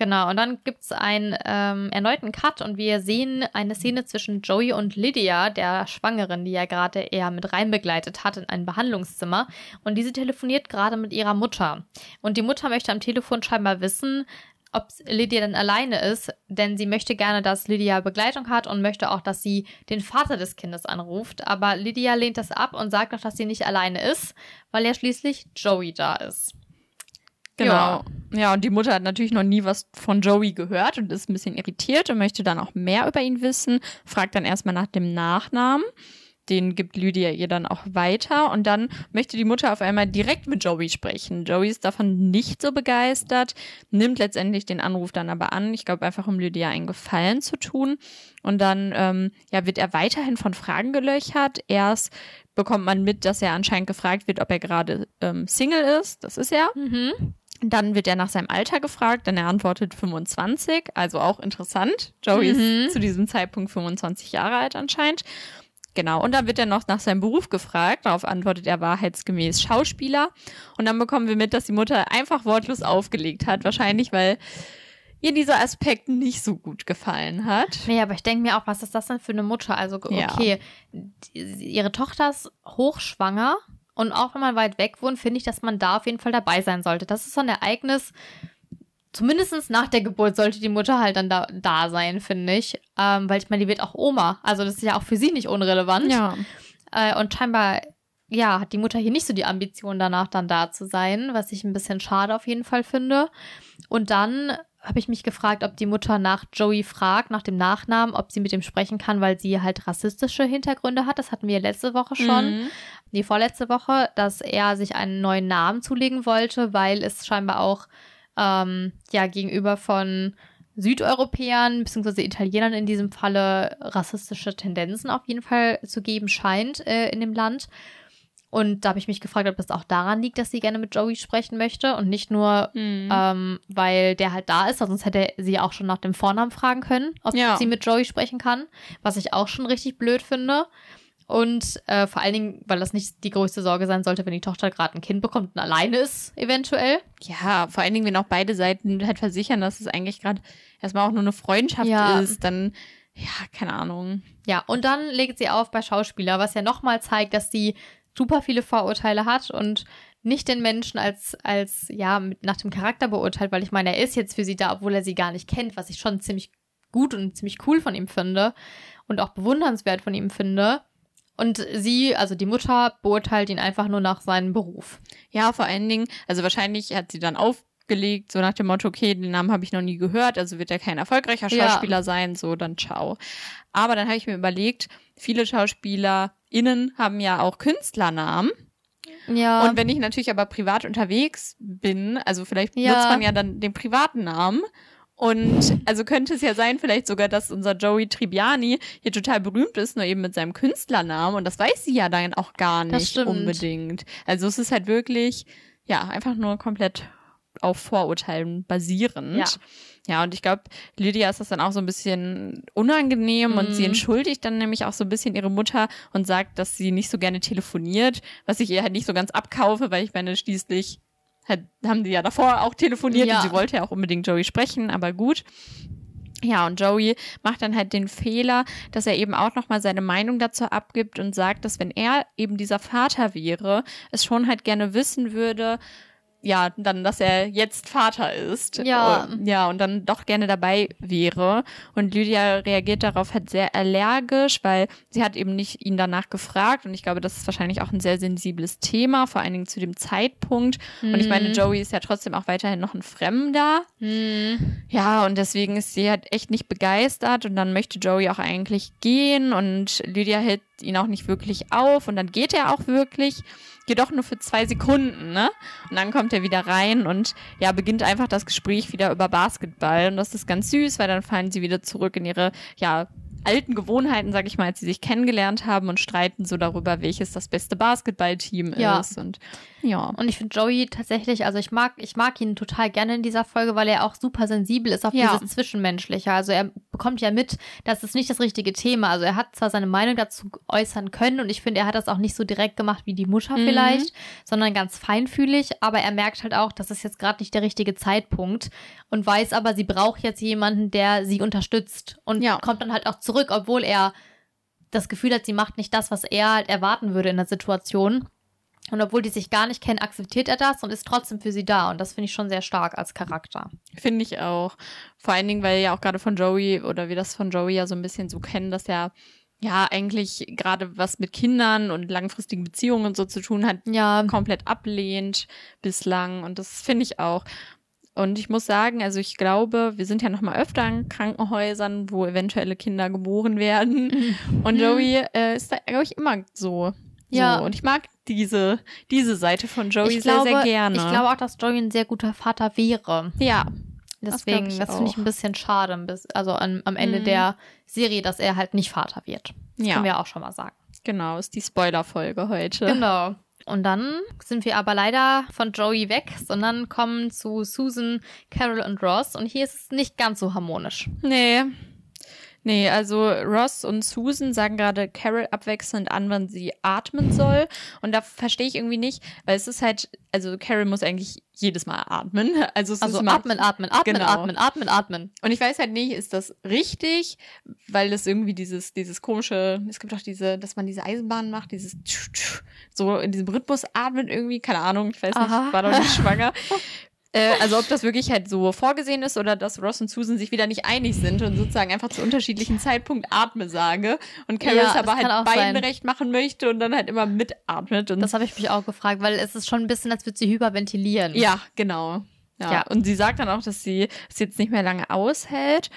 Genau, und dann gibt es einen ähm, erneuten Cut und wir sehen eine Szene zwischen Joey und Lydia, der Schwangeren, die ja gerade eher mit rein begleitet hat in ein Behandlungszimmer. Und diese telefoniert gerade mit ihrer Mutter. Und die Mutter möchte am Telefon scheinbar wissen, ob Lydia denn alleine ist, denn sie möchte gerne, dass Lydia Begleitung hat und möchte auch, dass sie den Vater des Kindes anruft. Aber Lydia lehnt das ab und sagt auch, dass sie nicht alleine ist, weil ja schließlich Joey da ist. Genau. Ja. und die Mutter hat natürlich noch nie was von Joey gehört und ist ein bisschen irritiert und möchte dann auch mehr über ihn wissen, fragt dann erstmal nach dem Nachnamen. Den gibt Lydia ihr dann auch weiter und dann möchte die Mutter auf einmal direkt mit Joey sprechen. Joey ist davon nicht so begeistert, nimmt letztendlich den Anruf dann aber an. Ich glaube einfach, um Lydia einen Gefallen zu tun. Und dann ähm, ja, wird er weiterhin von Fragen gelöchert. Erst bekommt man mit, dass er anscheinend gefragt wird, ob er gerade ähm, Single ist. Das ist er. Mhm. Dann wird er nach seinem Alter gefragt, denn er antwortet 25, also auch interessant. Joey Mhm. ist zu diesem Zeitpunkt 25 Jahre alt anscheinend. Genau, und dann wird er noch nach seinem Beruf gefragt. Darauf antwortet er wahrheitsgemäß Schauspieler. Und dann bekommen wir mit, dass die Mutter einfach wortlos aufgelegt hat. Wahrscheinlich, weil ihr dieser Aspekt nicht so gut gefallen hat. Nee, aber ich denke mir auch, was ist das denn für eine Mutter? Also, okay, ja. ihre Tochter ist hochschwanger und auch wenn man weit weg wohnt, finde ich, dass man da auf jeden Fall dabei sein sollte. Das ist so ein Ereignis, zumindest nach der Geburt sollte die Mutter halt dann da, da sein, finde ich. Ähm, weil ich meine, die wird auch Oma. Also das ist ja auch für sie nicht unrelevant. Ja. Äh, und scheinbar, ja, hat die Mutter hier nicht so die Ambition, danach dann da zu sein, was ich ein bisschen schade auf jeden Fall finde. Und dann habe ich mich gefragt, ob die Mutter nach Joey fragt, nach dem Nachnamen, ob sie mit ihm sprechen kann, weil sie halt rassistische Hintergründe hat. Das hatten wir letzte Woche schon, mhm. die vorletzte Woche, dass er sich einen neuen Namen zulegen wollte, weil es scheinbar auch ähm, ja gegenüber von Südeuropäern bzw. Italienern in diesem Falle rassistische Tendenzen auf jeden Fall zu geben scheint äh, in dem Land. Und da habe ich mich gefragt, ob das auch daran liegt, dass sie gerne mit Joey sprechen möchte und nicht nur, mhm. ähm, weil der halt da ist, sonst hätte sie auch schon nach dem Vornamen fragen können, ob ja. sie mit Joey sprechen kann, was ich auch schon richtig blöd finde. Und äh, vor allen Dingen, weil das nicht die größte Sorge sein sollte, wenn die Tochter gerade ein Kind bekommt und alleine ist, eventuell. Ja, vor allen Dingen, wenn auch beide Seiten halt versichern, dass es eigentlich gerade erstmal auch nur eine Freundschaft ja. ist, dann, ja, keine Ahnung. Ja, und dann legt sie auf bei Schauspieler, was ja nochmal zeigt, dass sie super viele Vorurteile hat und nicht den Menschen als, als, ja, nach dem Charakter beurteilt, weil ich meine, er ist jetzt für sie da, obwohl er sie gar nicht kennt, was ich schon ziemlich gut und ziemlich cool von ihm finde und auch bewundernswert von ihm finde. Und sie, also die Mutter, beurteilt ihn einfach nur nach seinem Beruf. Ja, vor allen Dingen, also wahrscheinlich hat sie dann aufgelegt, so nach dem Motto, okay, den Namen habe ich noch nie gehört, also wird er kein erfolgreicher Schauspieler ja. sein, so dann ciao. Aber dann habe ich mir überlegt, viele SchauspielerInnen haben ja auch Künstlernamen. Ja. Und wenn ich natürlich aber privat unterwegs bin, also vielleicht ja. nutzt man ja dann den privaten Namen. Und also könnte es ja sein, vielleicht sogar, dass unser Joey Tribbiani hier total berühmt ist, nur eben mit seinem Künstlernamen. Und das weiß sie ja dann auch gar nicht unbedingt. Also es ist halt wirklich, ja, einfach nur komplett auf Vorurteilen basierend. Ja. Ja, und ich glaube, Lydia ist das dann auch so ein bisschen unangenehm mhm. und sie mhm. entschuldigt dann nämlich auch so ein bisschen ihre Mutter und sagt, dass sie nicht so gerne telefoniert, was ich ihr halt nicht so ganz abkaufe, weil ich meine, schließlich halt, haben die ja davor auch telefoniert ja. und sie wollte ja auch unbedingt Joey sprechen, aber gut. Ja, und Joey macht dann halt den Fehler, dass er eben auch nochmal seine Meinung dazu abgibt und sagt, dass wenn er eben dieser Vater wäre, es schon halt gerne wissen würde, ja, dann, dass er jetzt Vater ist. Ja. Und, ja, und dann doch gerne dabei wäre. Und Lydia reagiert darauf halt sehr allergisch, weil sie hat eben nicht ihn danach gefragt. Und ich glaube, das ist wahrscheinlich auch ein sehr sensibles Thema, vor allen Dingen zu dem Zeitpunkt. Mhm. Und ich meine, mhm. Joey ist ja trotzdem auch weiterhin noch ein Fremder. Mhm. Ja, und deswegen ist sie halt echt nicht begeistert. Und dann möchte Joey auch eigentlich gehen. Und Lydia hält ihn auch nicht wirklich auf. Und dann geht er auch wirklich jedoch nur für zwei Sekunden, ne? Und dann kommt er wieder rein und ja, beginnt einfach das Gespräch wieder über Basketball. Und das ist ganz süß, weil dann fallen sie wieder zurück in ihre, ja, alten Gewohnheiten, sag ich mal, als sie sich kennengelernt haben und streiten so darüber, welches das beste Basketballteam ja. ist. Und ja. Und ich finde Joey tatsächlich, also ich mag, ich mag ihn total gerne in dieser Folge, weil er auch super sensibel ist auf ja. dieses Zwischenmenschliche. Also er bekommt ja mit, das ist nicht das richtige Thema. Also er hat zwar seine Meinung dazu äußern können und ich finde, er hat das auch nicht so direkt gemacht wie die Mutter mhm. vielleicht, sondern ganz feinfühlig, aber er merkt halt auch, das ist jetzt gerade nicht der richtige Zeitpunkt und weiß aber, sie braucht jetzt jemanden, der sie unterstützt und ja. kommt dann halt auch zurück, obwohl er das Gefühl hat, sie macht nicht das, was er halt erwarten würde in der Situation. Und obwohl die sich gar nicht kennen, akzeptiert er das und ist trotzdem für sie da. Und das finde ich schon sehr stark als Charakter. Finde ich auch. Vor allen Dingen, weil ja auch gerade von Joey oder wir das von Joey ja so ein bisschen so kennen, dass er ja eigentlich gerade was mit Kindern und langfristigen Beziehungen und so zu tun hat, ja. komplett ablehnt bislang. Und das finde ich auch. Und ich muss sagen, also ich glaube, wir sind ja noch mal öfter in Krankenhäusern, wo eventuelle Kinder geboren werden. Und. Joey äh, ist da, glaube ich, immer so. Ja. So. Und ich mag diese, diese Seite von Joey ich sehr, sehr gerne. Ich glaube auch, dass Joey ein sehr guter Vater wäre. Ja. Deswegen, das, das finde ich ein bisschen schade, also am, am Ende mhm. der Serie, dass er halt nicht Vater wird. Das ja. können wir auch schon mal sagen. Genau, ist die Spoiler-Folge heute. Genau. Und dann sind wir aber leider von Joey weg, sondern kommen zu Susan, Carol und Ross. Und hier ist es nicht ganz so harmonisch. Nee. Nee, also Ross und Susan sagen gerade Carol abwechselnd an, wann sie atmen soll. Und da verstehe ich irgendwie nicht, weil es ist halt, also Carol muss eigentlich jedes Mal atmen. Also, es Also ist immer, atmen, atmen, atmen, Genau. atmen, atmen, atmen. Und ich weiß halt nicht, ist das richtig, weil das irgendwie dieses, dieses komische, es gibt auch diese, dass man diese Eisenbahn macht, dieses so in diesem Rhythmus atmet irgendwie, keine Ahnung, ich weiß nicht, Aha. ich war doch nicht schwanger. Äh, also ob das wirklich halt so vorgesehen ist oder dass Ross und Susan sich wieder nicht einig sind und sozusagen einfach zu unterschiedlichen Zeitpunkt Atme sage und Carol Ja, aber halt beiden sein. recht machen möchte und dann halt immer mitatmet. Und Das habe ich mich auch gefragt, weil es ist schon ein bisschen, als würde sie hyperventilieren. ja, genau. Ja. Ja. Und sie sagt dann auch, dass sie es jetzt nicht mehr lange aushält.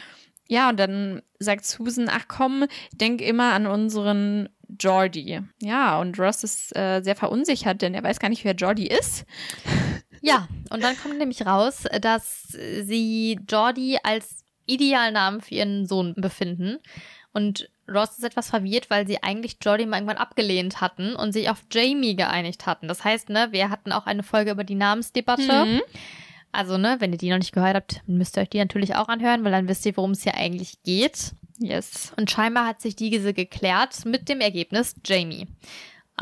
Ja, und dann sagt Susan, ach komm, denk immer an unseren Jordi. Ja, und Ross ist äh, sehr verunsichert, denn er weiß gar nicht, wer Jordi ist. Ja, und dann kommt nämlich raus, dass sie Jordi als idealen Namen für ihren Sohn befinden. Und Ross ist etwas verwirrt, weil sie eigentlich Jordi mal irgendwann abgelehnt hatten und sich auf Jamie geeinigt hatten. Das heißt, ne, wir hatten auch eine Folge über die Namensdebatte. Mhm. Also, ne, wenn ihr die noch nicht gehört habt, müsst ihr euch die natürlich auch anhören, weil dann wisst ihr, worum es hier eigentlich geht. Yes. Und scheinbar hat sich diese geklärt mit dem Ergebnis Jamie.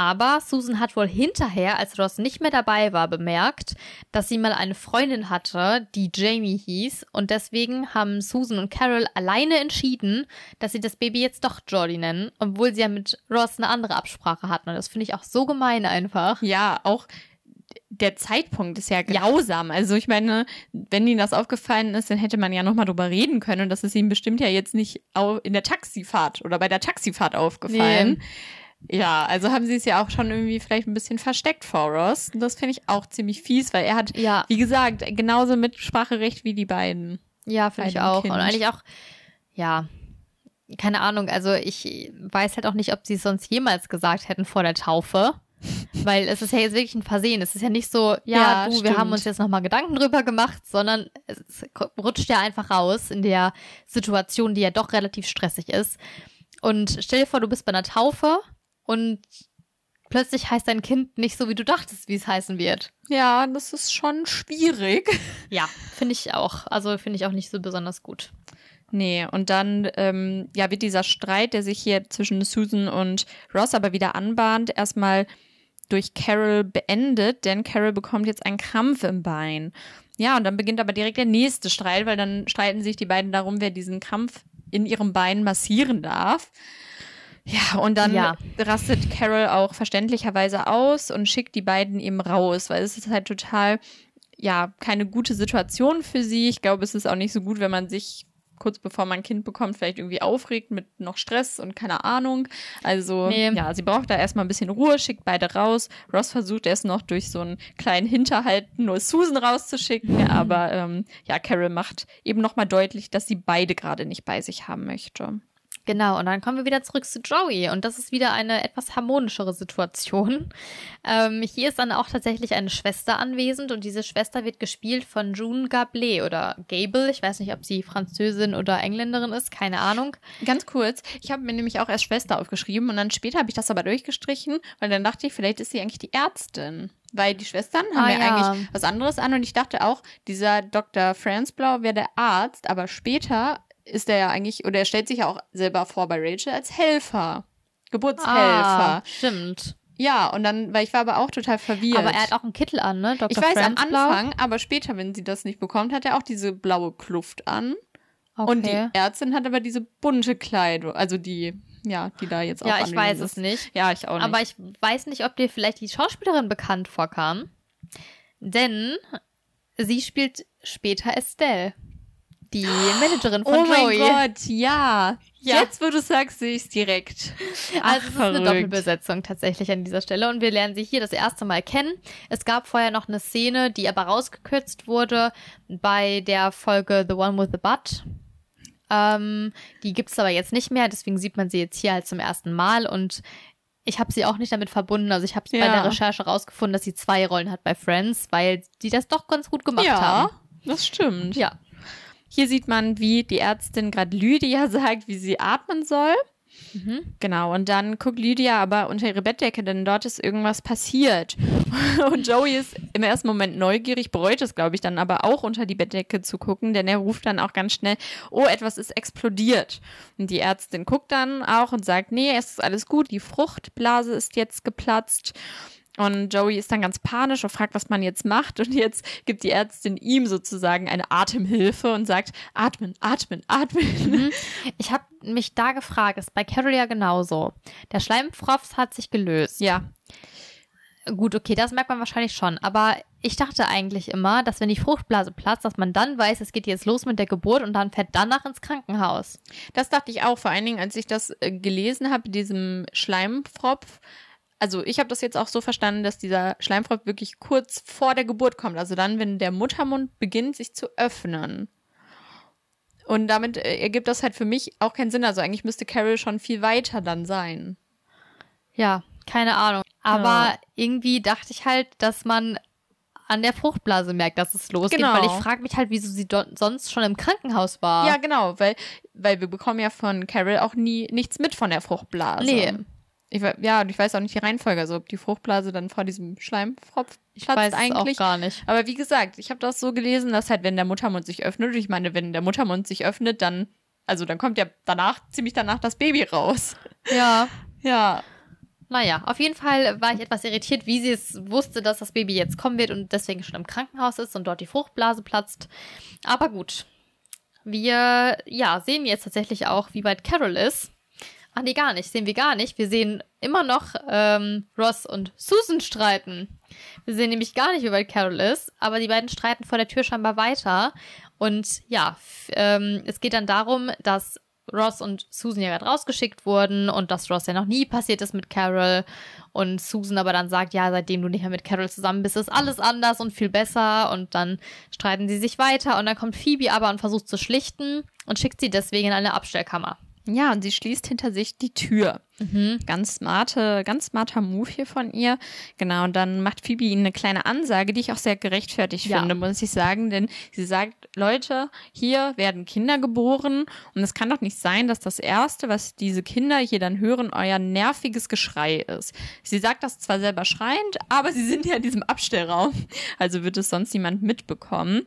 Aber Susan hat wohl hinterher, als Ross nicht mehr dabei war, bemerkt, dass sie mal eine Freundin hatte, die Jamie hieß. Und deswegen haben Susan und Carol alleine entschieden, dass sie das Baby jetzt doch Jordi nennen, obwohl sie ja mit Ross eine andere Absprache hatten. Und das finde ich auch so gemein einfach. Ja, auch der Zeitpunkt ist ja grausam. Also ich meine, wenn ihnen das aufgefallen ist, dann hätte man ja nochmal drüber reden können. Und das ist ihnen bestimmt ja jetzt nicht in der Taxifahrt oder bei der Taxifahrt aufgefallen. Ja, also haben sie es ja auch schon irgendwie vielleicht ein bisschen versteckt vor Ross. Und das finde ich auch ziemlich fies, weil er hat, Ja, wie gesagt, genauso Mitspracherecht wie die beiden. Ja, finde ich auch. Kind. Und eigentlich auch, ja, keine Ahnung. Also ich weiß halt auch nicht, ob sie es sonst jemals gesagt hätten vor der Taufe. Weil es ist ja jetzt wirklich ein Versehen. Es ist ja nicht so, ja, Ja, du, wir haben uns jetzt nochmal Gedanken drüber gemacht, sondern es rutscht ja einfach raus in der Situation, die ja doch relativ stressig ist. Und stell dir vor, du bist bei einer Taufe und plötzlich heißt dein Kind nicht so, wie du dachtest, wie es heißen wird. Ja, das ist schon schwierig. Ja, finde ich auch. Also finde ich auch nicht so besonders gut. Nee, und dann ähm, ja, wird dieser Streit, der sich hier zwischen Susan und Ross aber wieder anbahnt, erstmal durch Carol beendet, denn Carol bekommt jetzt einen Krampf im Bein. Ja, und dann beginnt aber direkt der nächste Streit, weil dann streiten sich die beiden darum, wer diesen Krampf in ihrem Bein massieren darf. Ja, und dann Ja. rastet Carol auch verständlicherweise aus und schickt die beiden eben raus, weil es ist halt total, ja, keine gute Situation für sie. Ich glaube, es ist auch nicht so gut, wenn man sich kurz bevor man ein Kind bekommt, vielleicht irgendwie aufregt mit noch Stress und keine Ahnung. Also, Nee. ja, sie braucht da erstmal ein bisschen Ruhe, schickt beide raus. Ross versucht erst noch durch so einen kleinen Hinterhalt nur Susan rauszuschicken, aber ähm, ja, Carol macht eben nochmal deutlich, dass sie beide gerade nicht bei sich haben möchte. Genau, und dann kommen wir wieder zurück zu Joey. Und das ist wieder eine etwas harmonischere Situation. Ähm, hier ist dann auch tatsächlich eine Schwester anwesend und diese Schwester wird gespielt von June Gablé oder Gable. Ich weiß nicht, ob sie Französin oder Engländerin ist, keine Ahnung. Ganz kurz, ich habe mir nämlich auch erst Schwester aufgeschrieben und dann später habe ich das aber durchgestrichen, weil dann dachte ich, vielleicht ist sie eigentlich die Ärztin. Weil die Schwestern haben Ah, ja, ja. eigentlich was anderes an und ich dachte auch, dieser Dr. Franz Blau wäre der Arzt, aber später ist er ja eigentlich, oder er stellt sich ja auch selber vor bei Rachel als Helfer. Geburtshelfer. Ah, stimmt. Ja, und dann, weil ich war aber auch total verwirrt. Aber er hat auch einen Kittel an, ne? Dr. ich weiß am Franzblau. Anfang, aber später, wenn sie das nicht bekommt, hat er auch diese blaue Kluft an. Okay. Und die Ärztin hat aber diese bunte Kleidung, also die, ja, die da jetzt auch ja, ich weiß ist. es nicht. Ja, ich auch nicht. Aber ich weiß nicht, ob dir vielleicht die Schauspielerin bekannt vorkam. Denn sie spielt später Estelle. Die Managerin von oh Joey. mein Gott, ja. Ja. Jetzt, wo du sagst, sehe ich es direkt. Ach, Also es ist eine Doppelbesetzung tatsächlich an dieser Stelle und wir lernen sie hier das erste Mal kennen. Es gab vorher noch eine Szene, die aber rausgekürzt wurde bei der Folge The One with the Butt. Ähm, die gibt's aber jetzt nicht mehr, deswegen sieht man sie jetzt hier halt zum ersten Mal und ich habe sie auch nicht damit verbunden. Also ich habe bei Ja. der Recherche rausgefunden, dass sie zwei Rollen hat bei Friends, weil die das doch ganz gut gemacht Ja, haben. das stimmt. Ja. Hier sieht man, wie die Ärztin gerade Lydia sagt, wie sie atmen soll. Mhm. Genau, und dann guckt Lydia aber unter ihre Bettdecke, denn dort ist irgendwas passiert. Und Joey ist im ersten Moment neugierig, bereut es, glaube ich, dann aber auch unter die Bettdecke zu gucken, denn er ruft dann auch ganz schnell, oh, etwas ist explodiert. Und die Ärztin guckt dann auch und sagt, nee, es ist alles gut, die Fruchtblase ist jetzt geplatzt. Und Joey ist dann ganz panisch und fragt, was man jetzt macht. Und jetzt gibt die Ärztin ihm sozusagen eine Atemhilfe und sagt, atmen, atmen, atmen. Mhm. Ich habe mich da gefragt, ist bei Carol ja genauso. Der Schleimpfropf hat sich gelöst. Ja, Gut, okay, das merkt man wahrscheinlich schon. Aber ich dachte eigentlich immer, dass wenn die Fruchtblase platzt, dass man dann weiß, es geht jetzt los mit der Geburt und dann fährt danach ins Krankenhaus. Das dachte ich auch, vor allen Dingen, als ich das äh, gelesen habe, diesem Schleimpfropf. Also ich habe das jetzt auch so verstanden, dass dieser Schleimpfropf wirklich kurz vor der Geburt kommt. Also dann, wenn der Muttermund beginnt, sich zu öffnen. Und damit äh, ergibt das halt für mich auch keinen Sinn. Also eigentlich müsste Carol schon viel weiter dann sein. Ja, keine Ahnung. Aber Ja. irgendwie dachte ich halt, dass man an der Fruchtblase merkt, dass es losgeht, Genau. weil ich frage mich halt, wieso sie sonst schon im Krankenhaus war. Ja, genau, weil, weil wir bekommen ja von Carol auch nie nichts mit von der Fruchtblase. Nee. Ich, ja, und ich weiß auch nicht die Reihenfolge, also ob die Fruchtblase dann vor diesem Schleimpfropf ich platzt weiß eigentlich. auch gar nicht. Aber wie gesagt, ich habe das so gelesen, dass halt, wenn der Muttermund sich öffnet, ich meine, wenn der Muttermund sich öffnet, dann, also dann kommt ja danach, ziemlich danach das Baby raus. Ja. Ja. Naja, auf jeden Fall war ich etwas irritiert, wie sie es wusste, dass das Baby jetzt kommen wird und deswegen schon im Krankenhaus ist und dort die Fruchtblase platzt. Aber gut. Wir, ja, sehen jetzt tatsächlich auch, wie weit Carol ist. Ach nee, gar nicht. Sehen wir gar nicht. Wir sehen immer noch ähm, Ross und Susan streiten. Wir sehen nämlich gar nicht, wie weit Carol ist, aber die beiden streiten vor der Tür scheinbar weiter. Und ja, ähm, es geht dann darum, dass Ross und Susan ja gerade rausgeschickt wurden und dass Ross ja noch nie passiert ist mit Carol und Susan aber dann sagt, ja, seitdem du nicht mehr mit Carol zusammen bist, ist alles anders und viel besser und dann streiten sie sich weiter und dann kommt Phoebe aber und versucht zu schlichten und schickt sie deswegen in eine Abstellkammer. Ja, und sie schließt hinter sich die Tür. Ganz smarte, ganz smarter Move hier von ihr. Genau, und dann macht Phoebe ihnen eine kleine Ansage, die ich auch sehr gerechtfertigt Ja. finde, muss ich sagen. Denn sie sagt, Leute, hier werden Kinder geboren und es kann doch nicht sein, dass das Erste, was diese Kinder hier dann hören, euer nerviges Geschrei ist. Sie sagt das zwar selber schreiend, aber sie sind ja in diesem Abstellraum. Also wird es sonst niemand mitbekommen.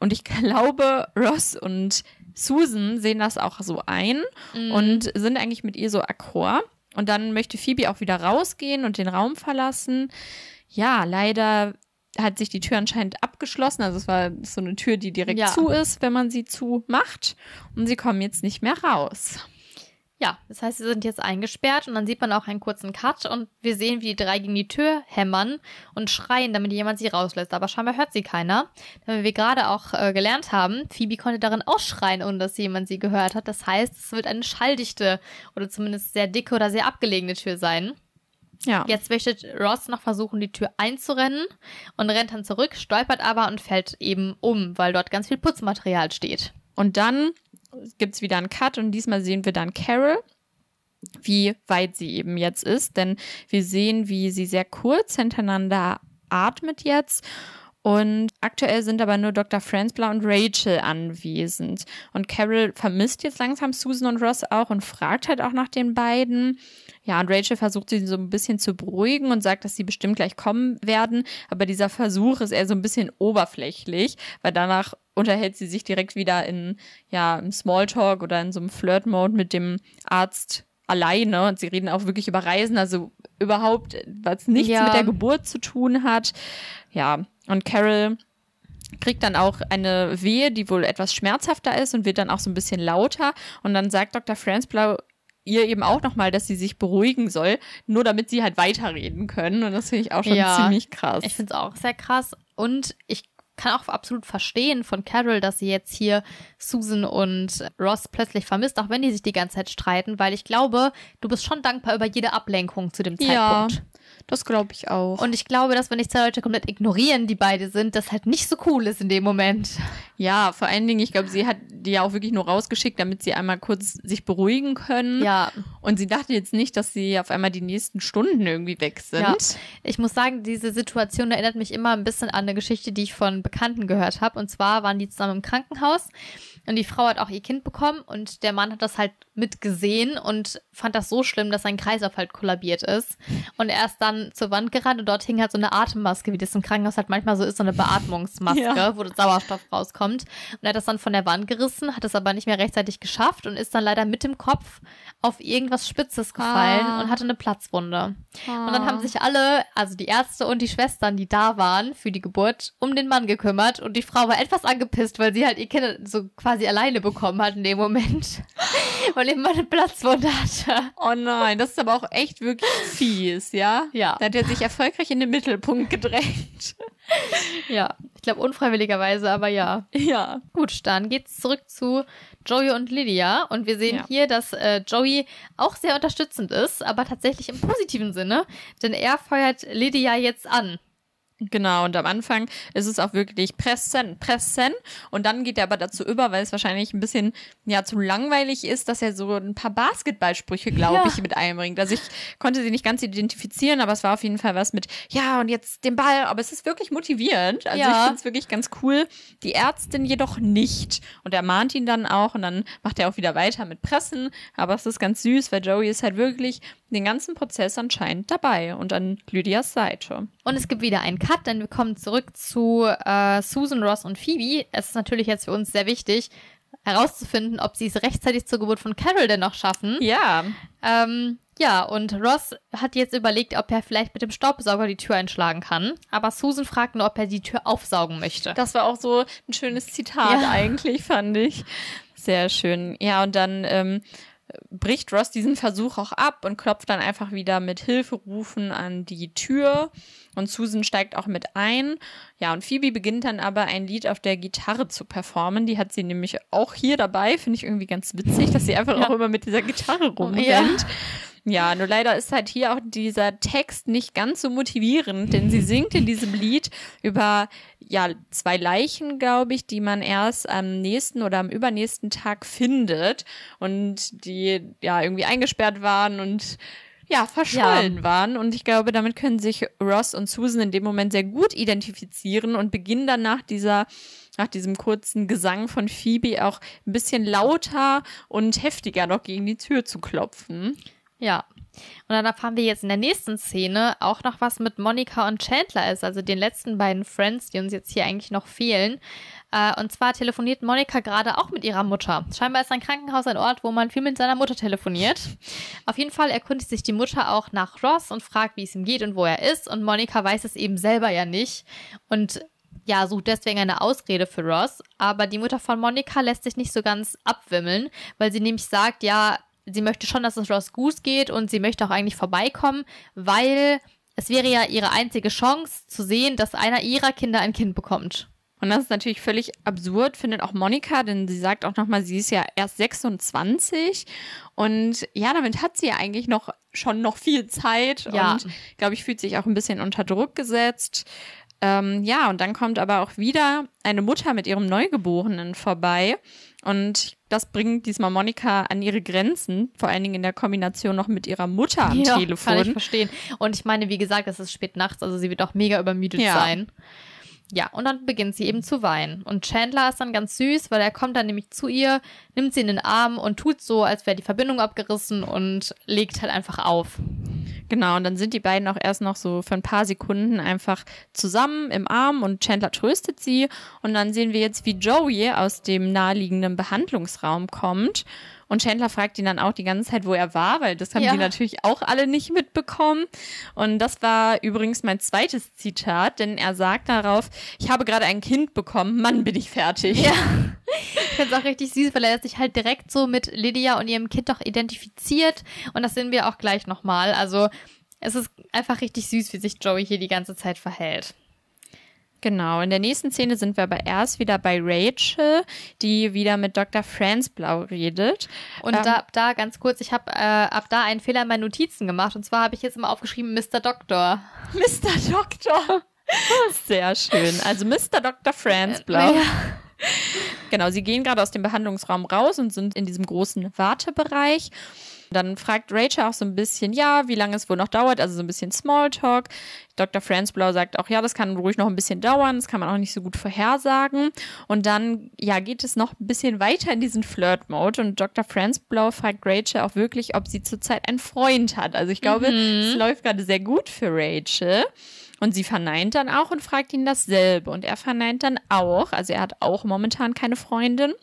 Und ich glaube, Ross und Susan sehen das auch so ein und sind eigentlich mit ihr so akkord. Und dann möchte Phoebe auch wieder rausgehen und den Raum verlassen. Ja, leider hat sich die Tür anscheinend abgeschlossen. Also es war so eine Tür, die direkt Ja. zu ist, wenn man sie zumacht. Und sie kommen jetzt nicht mehr raus. Ja, das heißt, sie sind jetzt eingesperrt und dann sieht man auch einen kurzen Cut und wir sehen, wie die drei gegen die Tür hämmern und schreien, damit jemand sie rauslässt. Aber scheinbar hört sie keiner. Denn wie wir gerade auch äh, gelernt haben, Phoebe konnte darin ausschreien, ohne dass jemand sie gehört hat. Das heißt, es wird eine schalldichte oder zumindest sehr dicke oder sehr abgelegene Tür sein. Ja. Jetzt möchte Ross noch versuchen, die Tür einzurennen und rennt dann zurück, stolpert aber und fällt eben um, weil dort ganz viel Putzmaterial steht. Und dann gibt's wieder einen Cut und diesmal sehen wir dann Carol, wie weit sie eben jetzt ist. Denn wir sehen, wie sie sehr kurz hintereinander atmet jetzt. Und aktuell sind aber nur Dr. Franzblau und Rachel anwesend. Und Carol vermisst jetzt langsam Susan und Ross auch und fragt halt auch nach den beiden. Ja, und Rachel versucht sie so ein bisschen zu beruhigen und sagt, dass sie bestimmt gleich kommen werden. Aber dieser Versuch ist eher so ein bisschen oberflächlich, weil danach unterhält sie sich direkt wieder in, ja, im Smalltalk oder in so einem Flirt-Mode mit dem Arzt alleine. Und sie reden auch wirklich über Reisen, also überhaupt, was nichts Ja. mit der Geburt zu tun hat. Ja, und Carol kriegt dann auch eine Wehe, die wohl etwas schmerzhafter ist und wird dann auch so ein bisschen lauter. Und dann sagt Dr. Franzblau ihr eben auch nochmal, dass sie sich beruhigen soll, nur damit sie halt weiterreden können. Und das finde ich auch schon Ja, ziemlich krass. Ich finde es auch sehr krass. Und ich kann auch absolut verstehen von Carol, dass sie jetzt hier Susan und Ross plötzlich vermisst, auch wenn die sich die ganze Zeit streiten, weil ich glaube, du bist schon dankbar über jede Ablenkung zu dem Ja. Das glaube ich auch. Und ich glaube, dass wenn ich zwei Leute komplett ignorieren, die beide sind, das halt nicht so cool ist in dem Moment. Ja, vor allen Dingen, ich glaube, sie hat die ja auch wirklich nur rausgeschickt, damit sie einmal kurz sich beruhigen können. Ja, Und sie dachte jetzt nicht, dass sie auf einmal die nächsten Stunden irgendwie weg sind. Ja. Ich muss sagen, diese Situation erinnert mich immer ein bisschen an eine Geschichte, die ich von Bekannten gehört habe. Und zwar waren die zusammen im Krankenhaus und die Frau hat auch ihr Kind bekommen und der Mann hat das halt mitgesehen und fand das so schlimm, dass sein Kreislauf halt kollabiert ist. Und er ist dann zur Wand gerannt und dort hing halt so eine Atemmaske, wie das im Krankenhaus halt manchmal so ist, so eine Beatmungsmaske, Ja. wo Sauerstoff rauskommt. Und er hat das dann von der Wand gerissen, hat es aber nicht mehr rechtzeitig geschafft und ist dann leider mit dem Kopf auf irgendwas Spitzes gefallen Ah. und hatte eine Platzwunde. Und dann haben sich alle, also die Ärzte und die Schwestern, die da waren für die Geburt, um den Mann gekümmert. Und die Frau war etwas angepisst, weil sie halt ihr Kind so quasi alleine bekommen hat in dem Moment. weil ihr Mann eine Platzwunde hatte. Oh nein, das ist aber auch echt wirklich fies, ja? Ja. Da hat er sich erfolgreich in den Mittelpunkt gedrängt. Ja, ich glaube unfreiwilligerweise, aber ja. Ja. Gut, dann geht's zurück zu Joey und Lydia. Und wir sehen Ja. hier, dass äh, Joey auch sehr unterstützend ist, aber tatsächlich im positiven Sinne. Denn er feuert Lydia jetzt an. Genau, und am Anfang ist es auch wirklich pressen, pressen. Und dann geht er aber dazu über, weil es wahrscheinlich ein bisschen ja zu langweilig ist, dass er so ein paar Basketballsprüche, glaube Ja. ich, mit einbringt. Also ich konnte sie nicht ganz identifizieren, aber es war auf jeden Fall was mit, ja, und jetzt den Ball. Aber es ist wirklich motivierend. Also Ja. ich finde es wirklich ganz cool. Die Ärztin jedoch nicht. Und er mahnt ihn dann auch und dann macht er auch wieder weiter mit Pressen. Aber es ist ganz süß, weil Joey ist halt wirklich den ganzen Prozess anscheinend dabei und an Lydias Seite. Und es gibt wieder einen Cut, denn wir kommen zurück zu äh, Susan, Ross und Phoebe. Es ist natürlich jetzt für uns sehr wichtig, herauszufinden, ob sie es rechtzeitig zur Geburt von Carol denn noch schaffen. Ja, Ähm, ja, und Ross hat jetzt überlegt, ob er vielleicht mit dem Staubsauger die Tür einschlagen kann. Aber Susan fragt nur, ob er die Tür aufsaugen möchte. Das war auch so ein schönes Zitat Ja. eigentlich, fand ich. Sehr schön. Ja, und dann ähm, bricht Ross diesen Versuch auch ab und klopft dann einfach wieder mit Hilferufen an die Tür. Und Susan steigt auch mit ein. Ja, und Phoebe beginnt dann aber ein Lied auf der Gitarre zu performen. Die hat sie nämlich auch hier dabei. Finde ich irgendwie ganz witzig, dass sie einfach Ja. auch immer mit dieser Gitarre rumrennt. Ja. Ja, nur leider ist halt hier auch dieser Text nicht ganz so motivierend, denn sie singt in diesem Lied über ja zwei Leichen, glaube ich, die man erst am nächsten oder am übernächsten Tag findet und die ja irgendwie eingesperrt waren und ja, verschollen waren. Und ich glaube, damit können sich Ross und Susan in dem Moment sehr gut identifizieren und beginnen dann nach dieser, nach diesem kurzen Gesang von Phoebe auch ein bisschen lauter und heftiger noch gegen die Tür zu klopfen. Ja. Und dann erfahren wir jetzt in der nächsten Szene auch noch, was mit Monika und Chandler ist, also den letzten beiden Friends, die uns jetzt hier eigentlich noch fehlen. Äh, und zwar telefoniert Monika gerade auch mit ihrer Mutter. Scheinbar ist ein Krankenhaus ein Ort, wo man viel mit seiner Mutter telefoniert. Auf jeden Fall erkundigt sich die Mutter auch nach Ross und fragt, wie es ihm geht und wo er ist. Und Monika weiß es eben selber ja nicht. Und ja, sucht deswegen eine Ausrede für Ross. Aber die Mutter von Monika lässt sich nicht so ganz abwimmeln, weil sie nämlich sagt, ja, sie möchte schon, dass es Ross gut geht und sie möchte auch eigentlich vorbeikommen, weil es wäre ja ihre einzige Chance zu sehen, dass einer ihrer Kinder ein Kind bekommt. Und das ist natürlich völlig absurd, findet auch Monika, denn sie sagt auch nochmal, sie ist ja erst 26 und ja, damit hat sie ja eigentlich noch schon noch viel Zeit Ja. und glaube ich, fühlt sich auch ein bisschen unter Druck gesetzt. Ähm, ja, und dann kommt aber auch wieder eine Mutter mit ihrem Neugeborenen vorbei und das bringt diesmal Monika an ihre Grenzen, vor allen Dingen in der Kombination noch mit ihrer Mutter am ja, Telefon. Kann ich verstehen. Und ich meine, wie gesagt, es ist spät nachts, also sie wird auch mega übermüdet Ja. sein. Ja, und dann beginnt sie eben zu weinen. Und Chandler ist dann ganz süß, weil er kommt dann nämlich zu ihr, nimmt sie in den Arm und tut so, als wäre die Verbindung abgerissen und legt halt einfach auf. Genau, und dann sind die beiden auch erst noch so für ein paar Sekunden einfach zusammen im Arm und Chandler tröstet sie. Und dann sehen wir jetzt, wie Joey aus dem naheliegenden Behandlungsraum kommt. Und Chandler fragt ihn dann auch die ganze Zeit, wo er war, weil das haben Ja. die natürlich auch alle nicht mitbekommen. Und das war übrigens mein zweites Zitat, denn er sagt darauf, ich habe gerade ein Kind bekommen, Mann, bin ich fertig. Ja. Ich finde es auch richtig süß, weil er sich halt direkt so mit Lydia und ihrem Kind doch identifiziert. Und das sehen wir auch gleich nochmal. Also es ist einfach richtig süß, wie sich Joey hier die ganze Zeit verhält. Genau, in der nächsten Szene sind wir aber erst wieder bei Rachel, die wieder mit Dr. Franz Blau redet. Und Ähm, da, da ganz kurz, ich habe äh, ab da einen Fehler in meinen Notizen gemacht. Und zwar habe ich jetzt immer aufgeschrieben Mr. Doktor. Mr. Doktor. Sehr schön. Also Mr. Dr. Franz Blau. Naja. Genau, sie gehen gerade aus dem Behandlungsraum raus und sind in diesem großen Wartebereich. Dann fragt Rachel auch so ein bisschen, ja, wie lange es wohl noch dauert, also so ein bisschen Smalltalk. Dr. Franz Blau sagt auch, ja, das kann ruhig noch ein bisschen dauern, das kann man auch nicht so gut vorhersagen. Und dann, ja, geht es noch ein bisschen weiter in diesen Flirt-Mode und Dr. Franz Blau fragt Rachel auch wirklich, ob sie zurzeit einen Freund hat. Also ich glaube, es läuft gerade sehr gut für Rachel. Und sie verneint dann auch und fragt ihn dasselbe. Und er verneint dann auch, also er hat auch momentan keine Freundin.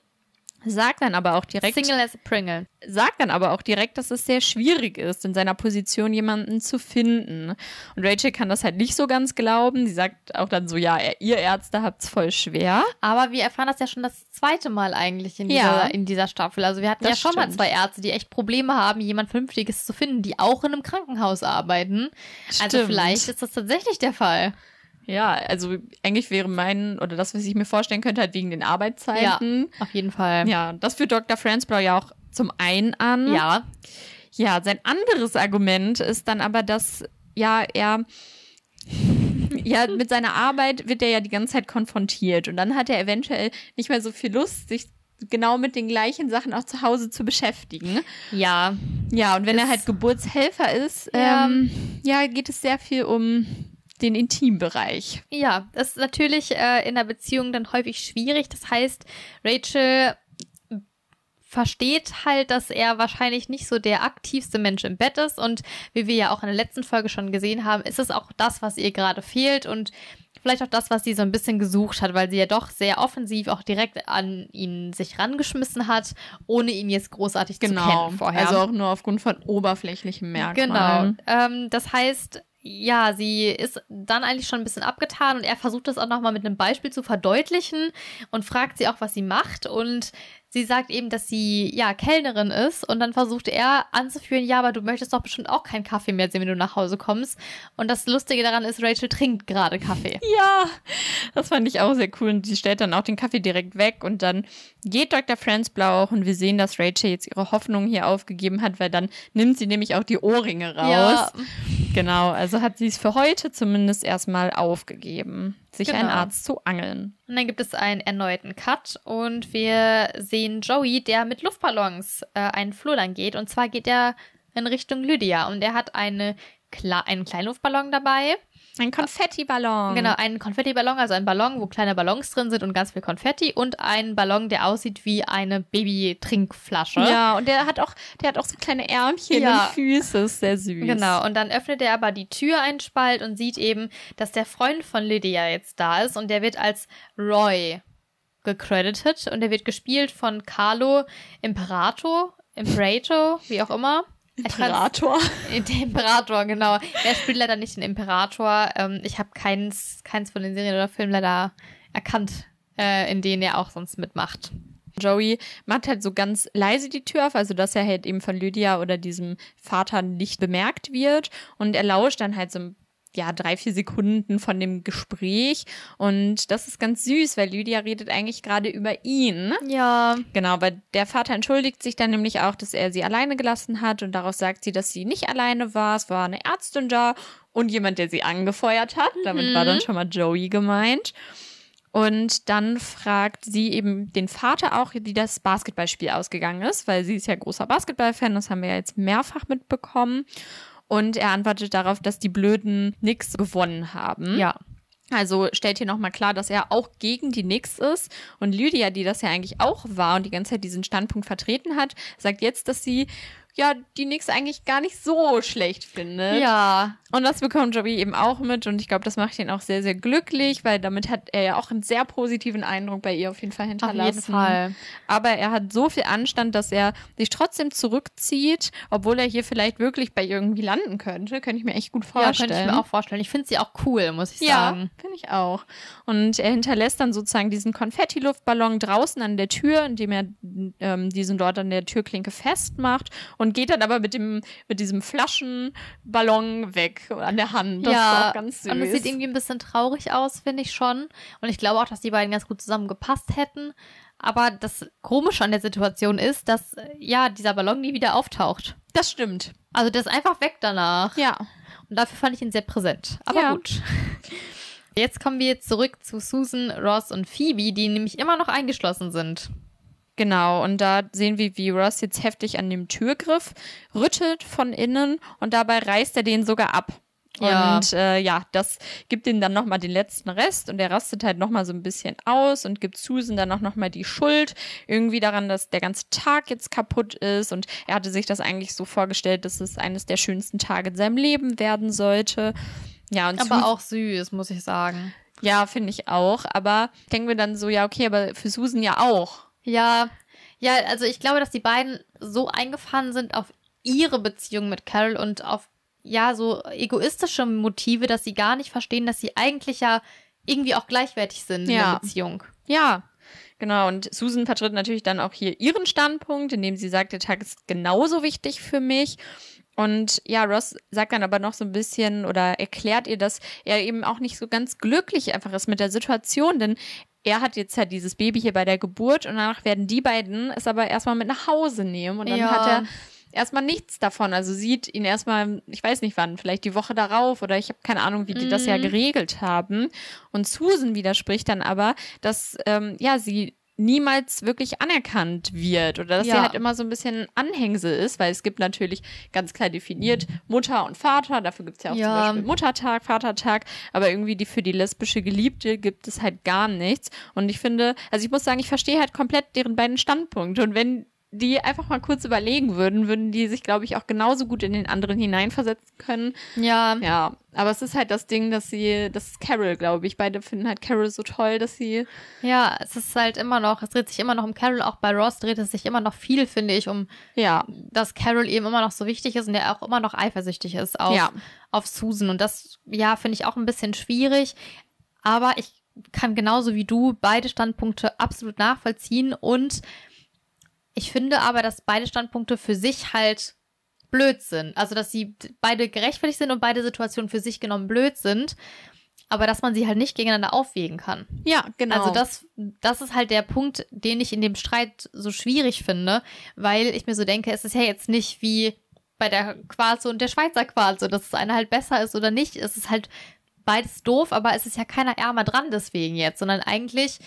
Sagt dann aber auch direkt, Single as a Pringle. sagt dann aber auch direkt, dass es sehr schwierig ist, in seiner Position jemanden zu finden. Und Rachel kann das halt nicht so ganz glauben. Sie sagt auch dann so, ja, ihr Ärzte habt's voll schwer. Aber wir erfahren das ja schon das zweite Mal eigentlich in, Ja. dieser, in dieser Staffel. Also wir hatten Das ja schon mal stimmt. zwei Ärzte, die echt Probleme haben, jemand Vernünftiges zu finden, die auch in einem Krankenhaus arbeiten. Also Stimmt. vielleicht ist das tatsächlich der Fall. Ja, also eigentlich wäre mein, oder das, was ich mir vorstellen könnte, halt wegen den Arbeitszeiten. Auf jeden Fall. Ja, das führt Dr. Franzblau ja auch zum einen an. Ja. Ja, sein anderes Argument ist dann aber, dass ja er ja mit seiner Arbeit wird er ja die ganze Zeit konfrontiert und dann hat er eventuell nicht mehr so viel Lust, sich genau mit den gleichen Sachen auch zu Hause zu beschäftigen. Ja. Ja, und wenn er halt Geburtshelfer ist, Ja. ähm, ja, geht es sehr viel um den Intimbereich. Ja, das ist natürlich äh, in der Beziehung dann häufig schwierig. Das heißt, Rachel versteht halt, dass er wahrscheinlich nicht so der aktivste Mensch im Bett ist. Und wie wir ja auch in der letzten Folge schon gesehen haben, ist es auch das, was ihr gerade fehlt und vielleicht auch das, was sie so ein bisschen gesucht hat, weil sie ja doch sehr offensiv auch direkt an ihn sich rangeschmissen hat, ohne ihn jetzt großartig zu kennen vorher. Also auch nur aufgrund von oberflächlichen Genau. Merkmalen. Ähm, das heißt, ja, sie ist dann eigentlich schon ein bisschen abgetan und er versucht das auch nochmal mit einem Beispiel zu verdeutlichen und fragt sie auch, was sie macht. Und sie sagt eben, dass sie ja Kellnerin ist und dann versucht er anzuführen, ja, aber du möchtest doch bestimmt auch keinen Kaffee mehr sehen, wenn du nach Hause kommst. Und das Lustige daran ist, Rachel trinkt gerade Kaffee. Ja, das fand ich auch sehr cool. Und sie stellt dann auch den Kaffee direkt weg und dann geht Dr. Franz Blau auch und wir sehen, dass Rachel jetzt ihre Hoffnung hier aufgegeben hat, weil dann nimmt sie nämlich auch die Ohrringe raus. Ja. Genau, also hat sie es für heute zumindest erstmal aufgegeben, sich Genau. einen Arzt zu angeln. Und dann gibt es einen erneuten Cut und wir sehen Joey, der mit Luftballons äh, einen Flur lang geht. Und zwar geht er in Richtung Lydia und er hat eine Kle einen kleinen Luftballon dabei. Ein Konfettiballon. Genau, einen Konfettiballon, also ein Ballon, wo kleine Ballons drin sind und ganz viel Konfetti und einen Ballon, der aussieht wie eine Baby-Trinkflasche. Ja, und der hat auch, der hat auch so kleine Ärmchen Ja. und Füße, ist sehr süß. Genau, und dann öffnet er aber die Tür einen Spalt und sieht eben, dass der Freund von Lydia jetzt da ist und der wird als Roy gecredited und der wird gespielt von Carlo Imperator, Imperator, wie auch immer. Imperator. Der Imperator, genau. Er spielt leider nicht den Imperator. Ähm, ich habe keins, keins von den Serien oder Filmen leider erkannt, äh, in denen er auch sonst mitmacht. Joey macht halt so ganz leise die Tür auf, also dass er halt eben von Lydia oder diesem Vater nicht bemerkt wird. Und er lauscht dann halt so ja, drei, vier Sekunden von dem Gespräch. Und das ist ganz süß, weil Lydia redet eigentlich gerade über ihn. Ja. Genau, weil der Vater entschuldigt sich dann nämlich auch, dass er sie alleine gelassen hat und daraus sagt sie, dass sie nicht alleine war. Es war eine Ärztin da und jemand, der sie angefeuert hat. Damit war dann schon mal Joey gemeint. Und dann fragt sie eben den Vater auch, wie das Basketballspiel ausgegangen ist, weil sie ist ja großer Basketballfan, das haben wir ja jetzt mehrfach mitbekommen. Und er antwortet darauf, dass die Blöden nix gewonnen haben. Ja. Also stellt hier nochmal klar, dass er auch gegen die Knicks ist. Und Lydia, die das ja eigentlich auch war und die ganze Zeit diesen Standpunkt vertreten hat, sagt jetzt, dass sie ja die Knicks eigentlich gar nicht so schlecht findet. Ja. Und das bekommt Joey eben auch mit und ich glaube, das macht ihn auch sehr, sehr glücklich, weil damit hat er ja auch einen sehr positiven Eindruck bei ihr auf jeden Fall Auf hinterlassen. jeden Fall. Aber er hat so viel Anstand, dass er sich trotzdem zurückzieht, obwohl er hier vielleicht wirklich bei irgendwie landen könnte. Könnte ich mir echt gut Ja, vorstellen. könnte ich mir auch vorstellen. Ich finde sie auch cool, muss ich Ja, sagen. finde ich auch. Und er hinterlässt dann sozusagen diesen Konfetti-Luftballon draußen an der Tür, indem er ähm, diesen dort an der Türklinke festmacht und geht dann aber mit dem mit diesem Flaschenballon weg an der Hand. Das ja, ist auch ganz süß. und es sieht irgendwie ein bisschen traurig aus, finde ich schon. Und ich glaube auch, dass die beiden ganz gut zusammengepasst hätten. Aber das Komische an der Situation ist, dass ja dieser Ballon nie wieder auftaucht. das stimmt. Also der ist einfach weg danach. Ja. Und dafür fand ich ihn sehr präsent. Aber Ja. gut. Jetzt kommen wir zurück zu Susan, Ross und Phoebe, die nämlich immer noch eingeschlossen sind. Genau, und da sehen wir, wie Ross jetzt heftig an dem Türgriff rüttelt von innen und dabei reißt er den sogar ab. Ja. Und äh, ja, das gibt ihm dann nochmal den letzten Rest und er rastet halt nochmal so ein bisschen aus und gibt Susan dann auch nochmal die Schuld irgendwie daran, dass der ganze Tag jetzt kaputt ist und er hatte sich das eigentlich so vorgestellt, dass es eines der schönsten Tage in seinem Leben werden sollte. Ja, und Aber Susan- auch süß, muss ich sagen. ja, finde ich auch. Aber denken wir dann so, ja, okay, aber für Susan ja auch. Ja, ja, also ich glaube, dass die beiden so eingefahren sind auf ihre Beziehung mit Carol und auf ja so egoistische Motive, dass sie gar nicht verstehen, dass sie eigentlich ja irgendwie auch gleichwertig sind in Ja. der Beziehung. Ja, genau. Und Susan vertritt natürlich dann auch hier ihren Standpunkt, indem sie sagt, der Tag ist genauso wichtig für mich. Und ja, Ross sagt dann aber noch so ein bisschen oder erklärt ihr, dass er eben auch nicht so ganz glücklich einfach ist mit der Situation, denn er hat jetzt halt dieses Baby hier bei der Geburt und danach werden die beiden es aber erstmal mit nach Hause nehmen und dann Ja. hat er erstmal nichts davon. Also sieht ihn erstmal, ich weiß nicht wann, vielleicht die Woche darauf oder ich habe keine Ahnung, wie die das ja Mhm. geregelt haben. Und Susan widerspricht dann aber, dass ähm, ja sie niemals wirklich anerkannt wird oder dass sie Ja. halt immer so ein bisschen Anhängsel ist, weil es gibt natürlich ganz klar definiert Mutter und Vater, dafür gibt es ja auch Ja. zum Beispiel Muttertag, Vatertag, aber irgendwie die für die lesbische Geliebte gibt es halt gar nichts. Und ich finde, also ich muss sagen, ich verstehe halt komplett deren beiden Standpunkte und wenn die einfach mal kurz überlegen würden, würden die sich, glaube ich, auch genauso gut in den anderen hineinversetzen können. Ja, Ja, aber es ist halt das Ding, dass sie, das ist Carol, glaube ich. Beide finden halt Carol so toll, dass sie, ja, es ist halt immer noch, es dreht sich immer noch um Carol, auch bei Ross dreht es sich immer noch viel, finde ich, um ja, dass Carol eben immer noch so wichtig ist und der auch immer noch eifersüchtig ist auf, Ja. auf Susan. Und das, ja, finde ich auch ein bisschen schwierig. Aber ich kann genauso wie du beide Standpunkte absolut nachvollziehen. Und ich finde aber, dass beide Standpunkte für sich halt blöd sind. Also, dass sie beide gerechtfertigt sind und beide Situationen für sich genommen blöd sind. Aber dass man sie halt nicht gegeneinander aufwägen kann. ja, genau. Also das, das ist halt der Punkt, den ich in dem Streit so schwierig finde, weil ich mir so denke, es ist ja jetzt nicht wie bei der Quarze und der Schweizer Quarze, dass das eine halt besser ist oder nicht. Es ist halt beides doof, aber es ist ja keiner ärmer dran deswegen jetzt, sondern eigentlich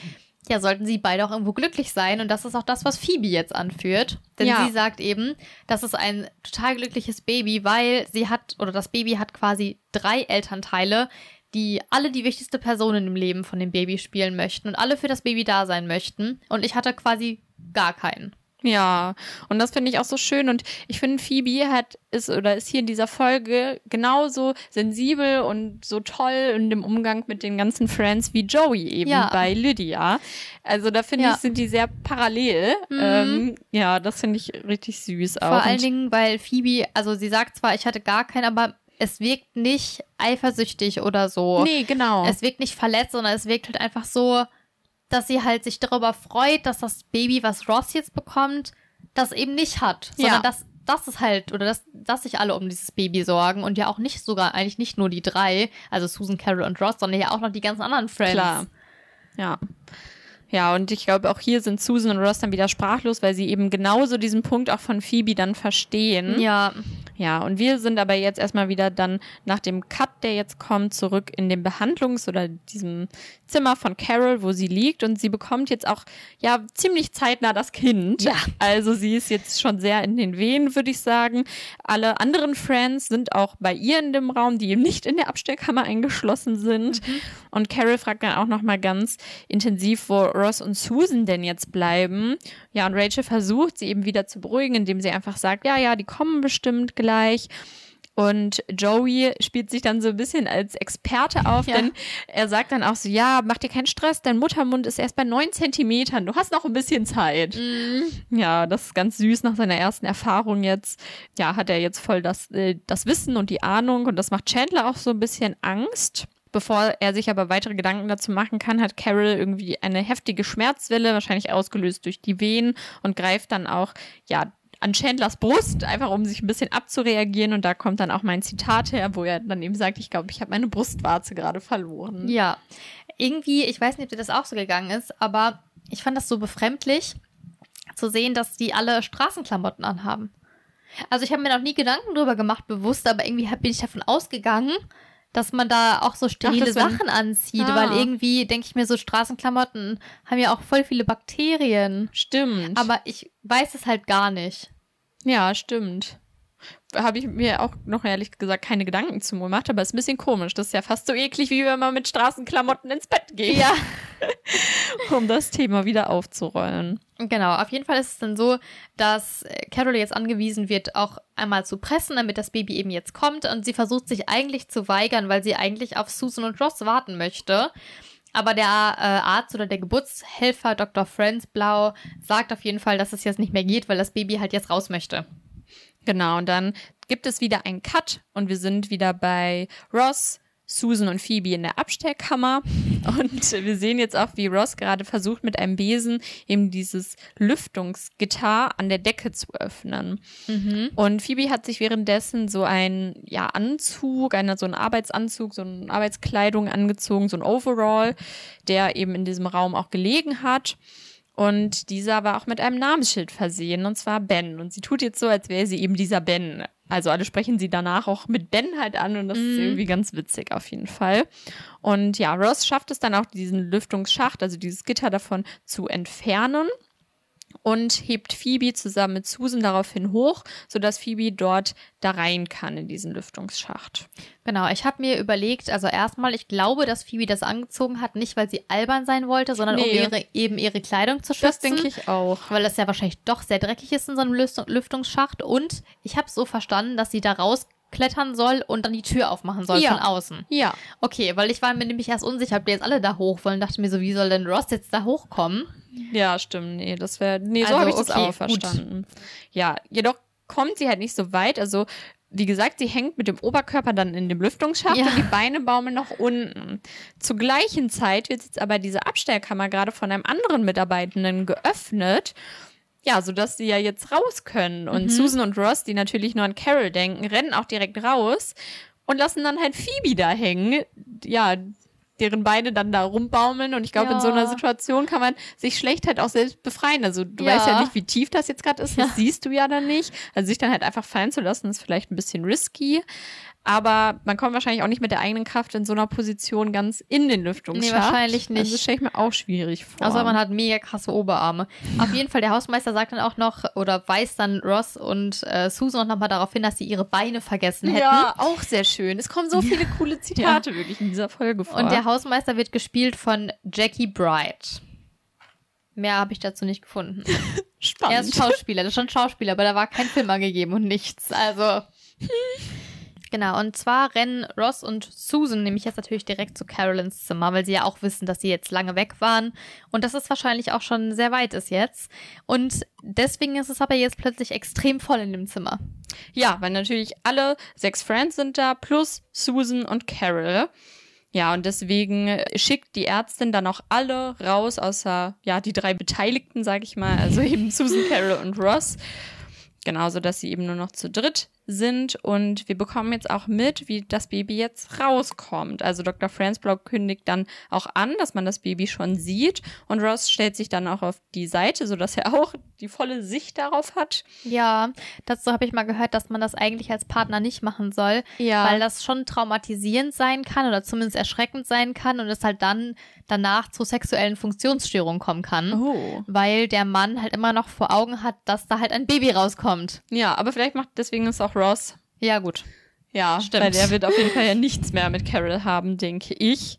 ja, sollten sie beide auch irgendwo glücklich sein. Und das ist auch das, was Phoebe jetzt anführt. Denn Ja. sie sagt eben, das ist ein total glückliches Baby, weil sie hat, oder das Baby hat quasi drei Elternteile, die alle die wichtigste Personen im Leben von dem Baby spielen möchten und alle für das Baby da sein möchten. Und ich hatte quasi gar keinen. Ja, und das finde ich auch so schön. Und ich finde, Phoebe hat ist oder ist hier in dieser Folge genauso sensibel und so toll in dem Umgang mit den ganzen Friends wie Joey eben Ja. bei Lydia. Also da finde Ja. ich, sind die sehr parallel. Mhm. Ähm, ja, das finde ich richtig süß auch. Vor allen Und- Dingen, weil Phoebe, also sie sagt zwar, ich hatte gar keinen, aber es wirkt nicht eifersüchtig oder so. Nee, genau. Es wirkt nicht verletzt, sondern es wirkt halt einfach so, dass sie halt sich darüber freut, dass das Baby, was Ross jetzt bekommt, das eben nicht hat. Sondern Ja. dass, dass es halt, oder dass, dass sich alle um dieses Baby sorgen und ja auch nicht sogar, eigentlich nicht nur die drei, also Susan, Carol und Ross, sondern ja auch noch die ganzen anderen Friends. Klar. Ja. Ja, und ich glaube, auch hier sind Susan und Ross dann wieder sprachlos, weil sie eben genauso diesen Punkt auch von Phoebe dann verstehen. Ja, Ja, und wir sind aber jetzt erstmal wieder dann nach dem Cut, der jetzt kommt, zurück in dem Behandlungs- oder diesem Zimmer von Carol, wo sie liegt. Und sie bekommt jetzt auch, ja, ziemlich zeitnah das Kind. Ja. Also sie ist jetzt schon sehr in den Wehen, würde ich sagen. Alle anderen Friends sind auch bei ihr in dem Raum, die eben nicht in der Abstellkammer eingeschlossen sind. Und Carol fragt dann auch nochmal ganz intensiv, wo Ross und Susan denn jetzt bleiben. Ja, und Rachel versucht, sie eben wieder zu beruhigen, indem sie einfach sagt, ja, ja, die kommen bestimmt gleich. Und Joey spielt sich dann so ein bisschen als Experte auf, Ja. denn er sagt dann auch so, ja, mach dir keinen Stress, dein Muttermund ist erst bei neun Zentimetern, du hast noch ein bisschen Zeit. Ja, das ist ganz süß nach seiner ersten Erfahrung jetzt. Ja, hat er jetzt voll das, äh, das Wissen und die Ahnung und das macht Chandler auch so ein bisschen Angst. Bevor er sich aber weitere Gedanken dazu machen kann, hat Carol irgendwie eine heftige Schmerzwelle, wahrscheinlich ausgelöst durch die Wehen und greift dann auch, ja, an Chandlers Brust, einfach um sich ein bisschen abzureagieren. Und da kommt dann auch mein Zitat her, wo er dann eben sagt, ich glaube, ich habe meine Brustwarze gerade verloren. Ja, irgendwie, ich weiß nicht, ob dir das auch so gegangen ist, aber ich fand das so befremdlich zu sehen, dass die alle Straßenklamotten anhaben. Also ich habe mir noch nie Gedanken drüber gemacht, bewusst, aber irgendwie bin ich davon ausgegangen, dass man da auch so sterile wär- Sachen anzieht, Ah. weil irgendwie denke ich mir so Straßenklamotten haben ja auch voll viele Bakterien. Stimmt. Aber ich weiß es halt gar nicht. ja, stimmt. Habe ich mir auch noch ehrlich gesagt keine Gedanken zu gemacht, aber ist ein bisschen komisch. Das ist ja fast so eklig, wie wenn man mit Straßenklamotten ins Bett geht. Ja. Um das Thema wieder aufzurollen. Genau, auf jeden Fall ist es dann so, dass äh, Carol jetzt angewiesen wird, auch einmal zu pressen, damit das Baby eben jetzt kommt. Und sie versucht sich eigentlich zu weigern, weil sie eigentlich auf Susan und Ross warten möchte. Aber der äh, Arzt oder der Geburtshelfer, Dr. Franz Blau, sagt auf jeden Fall, dass es jetzt nicht mehr geht, weil das Baby halt jetzt raus möchte. Genau, und dann gibt es wieder einen Cut und wir sind wieder bei Ross, Susan und Phoebe in der Abstellkammer. Und wir sehen jetzt auch, wie Ross gerade versucht, mit einem Besen eben dieses Lüftungsgitter an der Decke zu öffnen. Und Phoebe hat sich währenddessen so ein ja, Anzug, einer, so einen Arbeitsanzug, so eine Arbeitskleidung angezogen, so ein Overall, der eben in diesem Raum auch gelegen hat. Und dieser war auch mit einem Namensschild versehen, und zwar Ben. Und sie tut jetzt so, als wäre sie eben dieser Ben. Also alle sprechen sie danach auch mit Ben halt an und das ist irgendwie ganz witzig auf jeden Fall. Und ja, Ross schafft es dann auch, diesen Lüftungsschacht, also dieses Gitter davon zu entfernen und hebt Phoebe zusammen mit Susan daraufhin hoch, sodass Phoebe dort da rein kann in diesen Lüftungsschacht. Genau, ich habe mir überlegt, also erstmal, ich glaube, dass Phoebe das angezogen hat, nicht weil sie albern sein wollte, sondern um Nee. ihre, eben ihre Kleidung zu schützen. Das denke ich auch. Weil das ja wahrscheinlich doch sehr dreckig ist in so einem Lüftung- Lüftungsschacht. Und ich habe so verstanden, dass sie da rausklettern soll und dann die Tür aufmachen soll Ja. von außen. Ja, Okay, weil ich war mir nämlich erst unsicher, ob die jetzt alle da hoch wollen. Dachte mir so, wie soll denn Ross jetzt da hochkommen? Ja, stimmt. Nee, das wäre. Nee, so Also, habe ich das okay, auch gut. verstanden. Ja, jedoch kommt sie halt nicht so weit. Also, wie gesagt, sie hängt mit dem Oberkörper dann in dem Lüftungsschacht Ja. und die Beine baumeln nach unten. Zur gleichen Zeit wird jetzt aber diese Abstellkammer gerade von einem anderen Mitarbeitenden geöffnet. Ja, sodass sie ja jetzt raus können. Und Mhm. Susan und Ross, die natürlich nur an Carol denken, rennen auch direkt raus und lassen dann halt Phoebe da hängen. Ja, deren Beine dann da rumbaumeln. Und ich glaube, in so einer Ja. Situation kann man sich schlecht halt auch selbst befreien. Also du Ja. weißt ja nicht, wie tief das jetzt gerade ist. Das siehst du ja dann nicht. Also sich dann halt einfach fallen zu lassen, ist vielleicht ein bisschen risky. Aber man kommt wahrscheinlich auch nicht mit der eigenen Kraft in so einer Position ganz in den Lüftungsschacht. Nee, wahrscheinlich nicht. Also das stelle ich mir auch schwierig vor. Außer man hat mega krasse Oberarme. Auf jeden Fall, der Hausmeister sagt dann auch noch oder weist dann Ross und äh, Susan auch nochmal darauf hin, dass sie ihre Beine vergessen hätten. ja, auch sehr schön. Es kommen so viele coole Zitate wirklich in dieser Folge vor. Und der Hausmeister wird gespielt von Jackie Bright. Mehr habe ich dazu nicht gefunden. Spannend. Er ist Schauspieler, das ist schon Schauspieler, aber da war kein Film angegeben und nichts. Also. Genau, und zwar rennen Ross und Susan nämlich jetzt natürlich direkt zu Carolins Zimmer, weil sie ja auch wissen, dass sie jetzt lange weg waren und dass es wahrscheinlich auch schon sehr weit ist jetzt. Und deswegen ist es aber jetzt plötzlich extrem voll in dem Zimmer. Ja, weil natürlich alle sechs Friends sind da, plus Susan und Carol. Ja, und deswegen schickt die Ärztin dann auch alle raus, außer ja die drei Beteiligten, sag ich mal, also eben Susan, Carol und Ross. Genauso, dass sie eben nur noch zu dritt sind. Und wir bekommen jetzt auch mit, wie das Baby jetzt rauskommt. Also Dr. Franzblau kündigt dann auch an, dass man das Baby schon sieht. Und Ross stellt sich dann auch auf die Seite, sodass er auch die volle Sicht darauf hat. Ja, dazu habe ich mal gehört, dass man das eigentlich als Partner nicht machen soll, Ja. weil das schon traumatisierend sein kann oder zumindest erschreckend sein kann und es halt dann danach zu sexuellen Funktionsstörungen kommen kann. Oh. Weil der Mann halt immer noch vor Augen hat, dass da halt ein Baby rauskommt. Ja, aber vielleicht macht deswegen ist auch Ross. Ja, gut. Ja, Stimmt. weil der wird auf jeden Fall ja nichts mehr mit Carol haben, denke ich.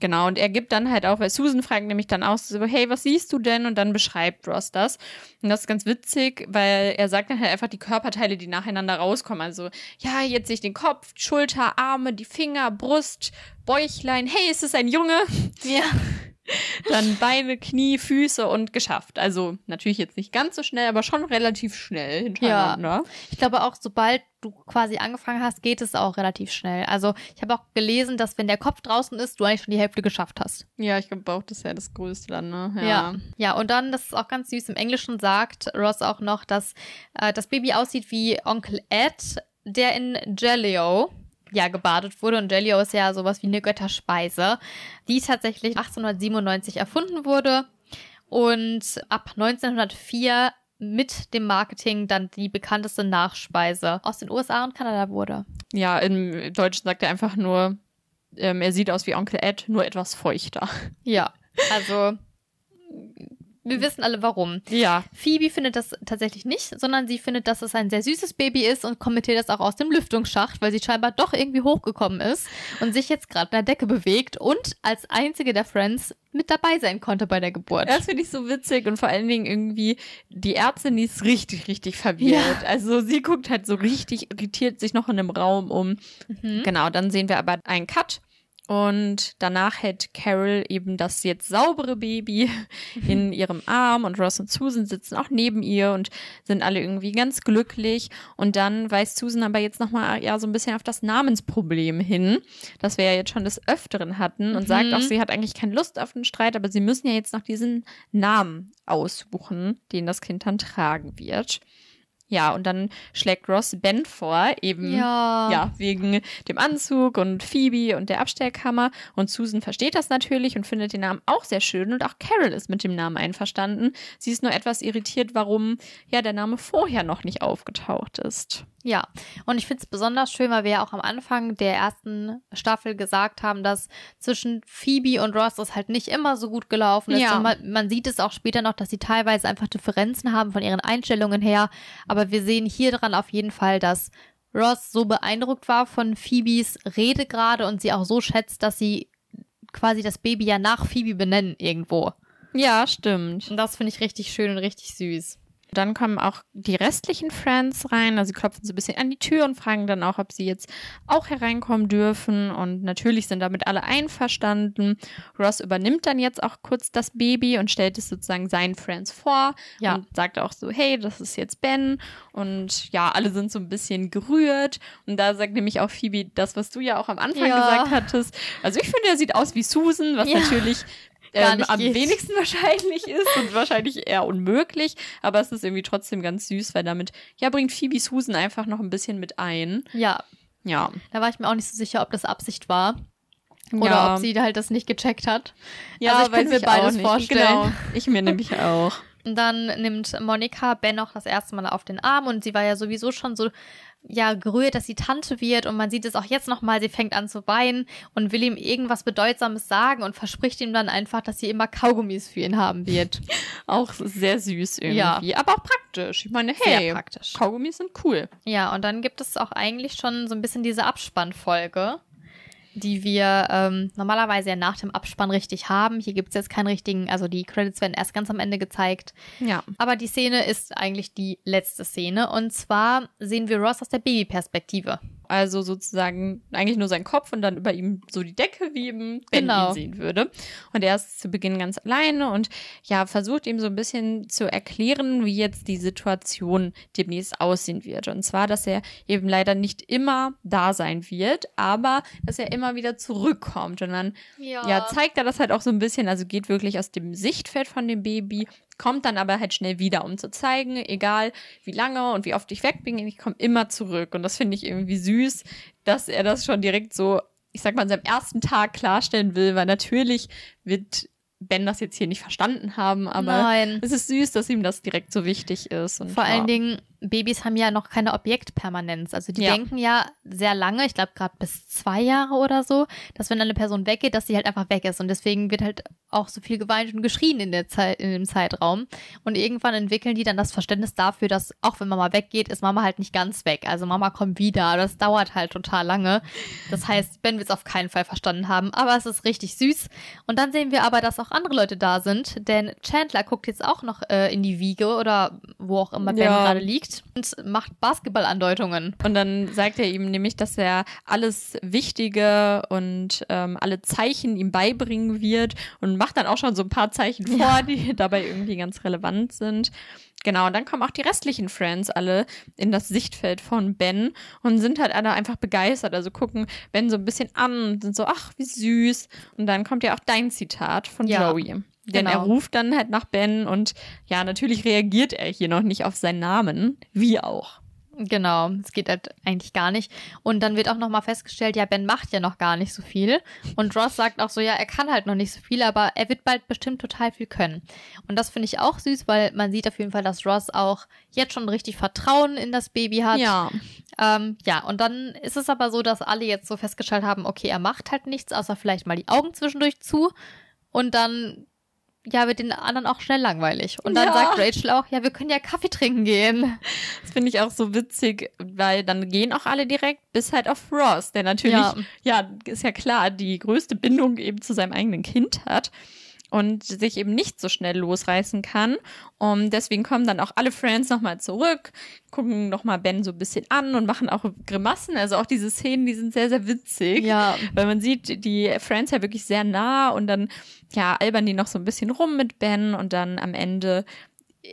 Genau, und er gibt dann halt auch, weil Susan fragt nämlich dann auch so, hey, was siehst du denn? Und dann beschreibt Ross das. Und das ist ganz witzig, weil er sagt dann halt einfach die Körperteile, die nacheinander rauskommen. Also, ja, jetzt sehe ich den Kopf, Schulter, Arme, die Finger, Brust, Bäuchlein. Hey, ist es ein Junge? Ja. Dann Beine, Knie, Füße und geschafft. Also natürlich jetzt nicht ganz so schnell, aber schon relativ schnell hintereinander. Ich glaube auch, sobald du quasi angefangen hast, geht es auch relativ schnell. Also ich habe auch gelesen, dass wenn der Kopf draußen ist, du eigentlich schon die Hälfte geschafft hast. Ja, ich glaube auch, das ist ja das Größte dann, ne? Ja. ja. und dann, das ist auch ganz süß, im Englischen sagt Ross auch noch, dass äh, das Baby aussieht wie Onkel Ed, der in Jellio ja gebadet wurde. Und Jellio ist ja sowas wie eine Götterspeise, die tatsächlich 1897 erfunden wurde und ab 1904 mit dem Marketing dann die bekannteste Nachspeise aus den USA und Kanada wurde. Ja, im Deutschen sagt er einfach nur ähm, er sieht aus wie Onkel Ed, nur etwas feuchter. Ja, also wir wissen alle warum. Ja. Phoebe findet das tatsächlich nicht, sondern sie findet, dass es ein sehr süßes Baby ist und kommentiert das auch aus dem Lüftungsschacht, weil sie scheinbar doch irgendwie hochgekommen ist und sich jetzt gerade in der Decke bewegt und als einzige der Friends mit dabei sein konnte bei der Geburt. Das finde ich so witzig und vor allen Dingen irgendwie die Ärztin, die ist richtig, richtig verwirrt. Ja. Also sie guckt halt so richtig irritiert sich noch in einem Raum um. Mhm. Genau, dann sehen wir aber einen Cut. Und danach hält Carol eben das jetzt saubere Baby in ihrem Arm und Ross und Susan sitzen auch neben ihr und sind alle irgendwie ganz glücklich. Und dann weist Susan aber jetzt nochmal ja so ein bisschen auf das Namensproblem hin, das wir ja jetzt schon des Öfteren hatten und Mhm. sagt auch, sie hat eigentlich keine Lust auf den Streit, aber sie müssen ja jetzt noch diesen Namen aussuchen, den das Kind dann tragen wird. Ja, und dann schlägt Ross Ben vor, eben Ja. ja, wegen dem Anzug und Phoebe und der Abstellkammer. Und Susan versteht das natürlich und findet den Namen auch sehr schön. Und auch Carol ist mit dem Namen einverstanden. Sie ist nur etwas irritiert, warum ja der Name vorher noch nicht aufgetaucht ist. Ja, und ich finde es besonders schön, weil wir ja auch am Anfang der ersten Staffel gesagt haben, dass zwischen Phoebe und Ross das halt nicht immer so gut gelaufen ist. Ja. Man, man sieht es auch später noch, dass sie teilweise einfach Differenzen haben von ihren Einstellungen her. Aber wir sehen hier dran auf jeden Fall, dass Ross so beeindruckt war von Phoebes Rede gerade und sie auch so schätzt, dass sie quasi das Baby ja nach Phoebe benennen irgendwo. Ja, stimmt. Und das finde ich richtig schön und richtig süß. Dann kommen auch die restlichen Friends rein. Also sie klopfen so ein bisschen an die Tür und fragen dann auch, ob sie jetzt auch hereinkommen dürfen. Und natürlich sind damit alle einverstanden. Ross übernimmt dann jetzt auch kurz das Baby und stellt es sozusagen seinen Friends vor. Ja. Und sagt auch so, hey, das ist jetzt Ben. Und ja, alle sind so ein bisschen gerührt. Und da sagt nämlich auch Phoebe das, was du ja auch am Anfang Ja. gesagt hattest. Also ich finde, er sieht aus wie Susan, was Ja. natürlich ähm, am geht. wenigsten wahrscheinlich ist und wahrscheinlich eher unmöglich, aber es ist irgendwie trotzdem ganz süß, weil damit, ja, bringt Phoebe Susan einfach noch ein bisschen mit ein. Ja, Ja. da war ich mir auch nicht so sicher, ob das Absicht war. Oder ja. ob sie halt das nicht gecheckt hat. ja, also ich weiß mir beides vorstellen. Genau. Ich mir nämlich auch. Und dann nimmt Monika Ben auch das erste Mal auf den Arm und sie war ja sowieso schon so ja gerührt, dass sie Tante wird und man sieht es auch jetzt nochmal, sie fängt an zu weinen und will ihm irgendwas Bedeutsames sagen und verspricht ihm dann einfach, dass sie immer Kaugummis für ihn haben wird. Auch sehr süß irgendwie. Ja. Aber auch praktisch. Ich meine, Sehr hey, praktisch. Kaugummis sind cool. Ja, und dann gibt es auch eigentlich schon so ein bisschen diese Abspannfolge, die wir ähm, normalerweise ja nach dem Abspann richtig haben. Hier gibt es jetzt keinen richtigen, also die Credits werden erst ganz am Ende gezeigt. Ja. Aber die Szene ist eigentlich die letzte Szene. Und zwar sehen wir Ross aus der Babyperspektive. Also sozusagen eigentlich nur sein Kopf und dann über ihm so die Decke, wie eben Ben Genau. ihn sehen würde. Und er ist zu Beginn ganz alleine und ja, versucht ihm so ein bisschen zu erklären, wie jetzt die Situation demnächst aussehen wird. Und zwar, dass er eben leider nicht immer da sein wird, aber dass er immer wieder zurückkommt. Und dann ja, zeigt er das halt auch so ein bisschen, also geht wirklich aus dem Sichtfeld von dem Baby, kommt dann aber halt schnell wieder, um zu zeigen, egal wie lange und wie oft ich weg bin, ich komme immer zurück. Und das finde ich irgendwie süß, dass er das schon direkt so, ich sag mal, an seinem ersten Tag klarstellen will, weil natürlich wird Ben das jetzt hier nicht verstanden haben, aber Nein. es ist süß, dass ihm das direkt so wichtig ist. Und Vor ja. allen Dingen, Babys haben ja noch keine Objektpermanenz. Also die Ja. denken ja sehr lange, ich glaube gerade bis zwei Jahre oder so, dass wenn eine Person weggeht, dass sie halt einfach weg ist. Und deswegen wird halt auch so viel geweint und geschrien in, der Zeit, in dem Zeitraum. Und irgendwann entwickeln die dann das Verständnis dafür, dass auch wenn Mama weggeht, ist Mama halt nicht ganz weg. Also Mama kommt wieder. Das dauert halt total lange. Das heißt, Ben wird es auf keinen Fall verstanden haben. Aber es ist richtig süß. Und dann sehen wir aber, dass auch andere Leute da sind. Denn Chandler guckt jetzt auch noch äh, in die Wiege oder wo auch immer Ben Ja. gerade liegt und macht Basketballandeutungen. Und dann sagt er ihm nämlich, dass er alles Wichtige und ähm, alle Zeichen ihm beibringen wird und macht dann auch schon so ein paar Zeichen vor, die dabei irgendwie ganz relevant sind. Genau, und dann kommen auch die restlichen Friends alle in das Sichtfeld von Ben und sind halt alle einfach begeistert. Also gucken Ben so ein bisschen an und sind so, ach, wie süß. Und dann kommt ja auch dein Zitat von Ja, Joey. Denn genau. er ruft dann halt nach Ben und ja, natürlich reagiert er hier noch nicht auf seinen Namen. Wie auch. Genau, es geht halt eigentlich gar nicht. Und dann wird auch nochmal festgestellt, ja, Ben macht ja noch gar nicht so viel. Und Ross sagt auch so, ja, er kann halt noch nicht so viel, aber er wird bald bestimmt total viel können. Und das finde ich auch süß, weil man sieht auf jeden Fall, dass Ross auch jetzt schon richtig Vertrauen in das Baby hat. Ja. Ähm, ja, und dann ist es aber so, dass alle jetzt so festgestellt haben, okay, er macht halt nichts, außer vielleicht mal die Augen zwischendurch zu. Und dann ja, wird den anderen auch schnell langweilig. Und dann Ja. sagt Rachel auch, ja, wir können ja Kaffee trinken gehen. Das finde ich auch so witzig, weil dann gehen auch alle direkt bis halt auf Ross, der natürlich, Ja. ja, ist ja klar, die größte Bindung eben zu seinem eigenen Kind hat und sich eben nicht so schnell losreißen kann. Und deswegen kommen dann auch alle Friends nochmal zurück, gucken nochmal Ben so ein bisschen an und machen auch Grimassen. Also auch diese Szenen, die sind sehr, sehr witzig. Ja. Weil man sieht die Friends ja wirklich sehr nah und dann, ja, albern die noch so ein bisschen rum mit Ben und dann am Ende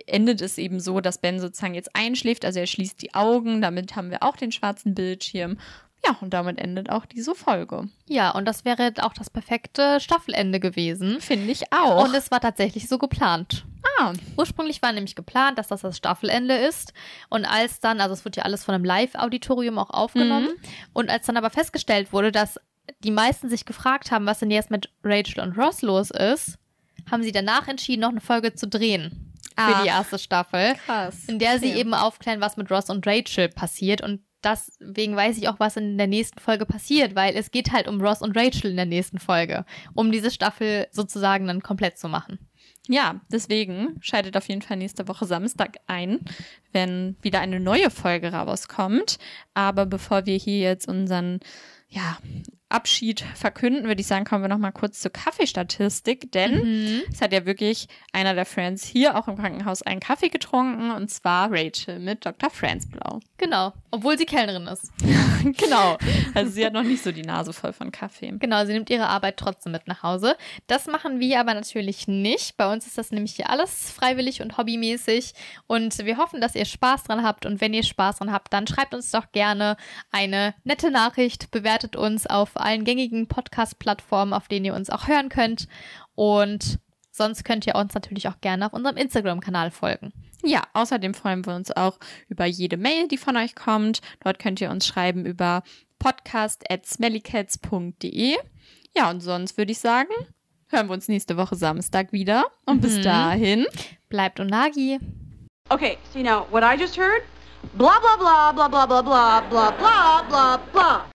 endet es eben so, dass Ben sozusagen jetzt einschläft, also er schließt die Augen, damit haben wir auch den schwarzen Bildschirm. Ja, und damit endet auch diese Folge. Ja, und das wäre auch das perfekte Staffelende gewesen. Finde ich auch. Und es war tatsächlich so geplant. ah, Ursprünglich war nämlich geplant, dass das das Staffelende ist. Und als dann, also es wird ja alles von einem Live-Auditorium auch aufgenommen. Und als dann aber festgestellt wurde, dass die meisten sich gefragt haben, was denn jetzt mit Rachel und Ross los ist, haben sie danach entschieden, noch eine Folge zu drehen für die erste Staffel. krass. in der sie Okay. eben aufklären, was mit Ross und Rachel passiert. Und deswegen weiß ich auch, was in der nächsten Folge passiert, weil es geht halt um Ross und Rachel in der nächsten Folge, um diese Staffel sozusagen dann komplett zu machen. Ja, deswegen schaltet auf jeden Fall nächste Woche Samstag ein, wenn wieder eine neue Folge rauskommt. Aber bevor wir hier jetzt unseren ja, Abschied verkünden, würde ich sagen, kommen wir noch mal kurz zur Kaffeestatistik, denn es hat ja wirklich einer der Friends hier auch im Krankenhaus einen Kaffee getrunken und zwar Rachel mit Dr. Franz Blau. Genau, obwohl sie Kellnerin ist. genau. Also sie hat noch nicht so die Nase voll von Kaffee. Genau, sie nimmt ihre Arbeit trotzdem mit nach Hause. Das machen wir aber natürlich nicht. Bei uns ist das nämlich hier alles freiwillig und hobbymäßig. Und wir hoffen, dass ihr Spaß dran habt. Und wenn ihr Spaß dran habt, dann schreibt uns doch gerne eine nette Nachricht, bewertet uns auf allen gängigen Podcast-Plattformen, auf denen ihr uns auch hören könnt. Und sonst könnt ihr uns natürlich auch gerne auf unserem Instagram-Kanal folgen. Ja, außerdem freuen wir uns auch über jede Mail, die von euch kommt. Dort könnt ihr uns schreiben über podcast.smellycats.de. Ja, und sonst würde ich sagen, hören wir uns nächste Woche Samstag wieder. Und bis Mhm. dahin. Bleibt Unagi. Okay, so you know what I just heard? Blah blah blah blah blah blah blah blah blah blah blah.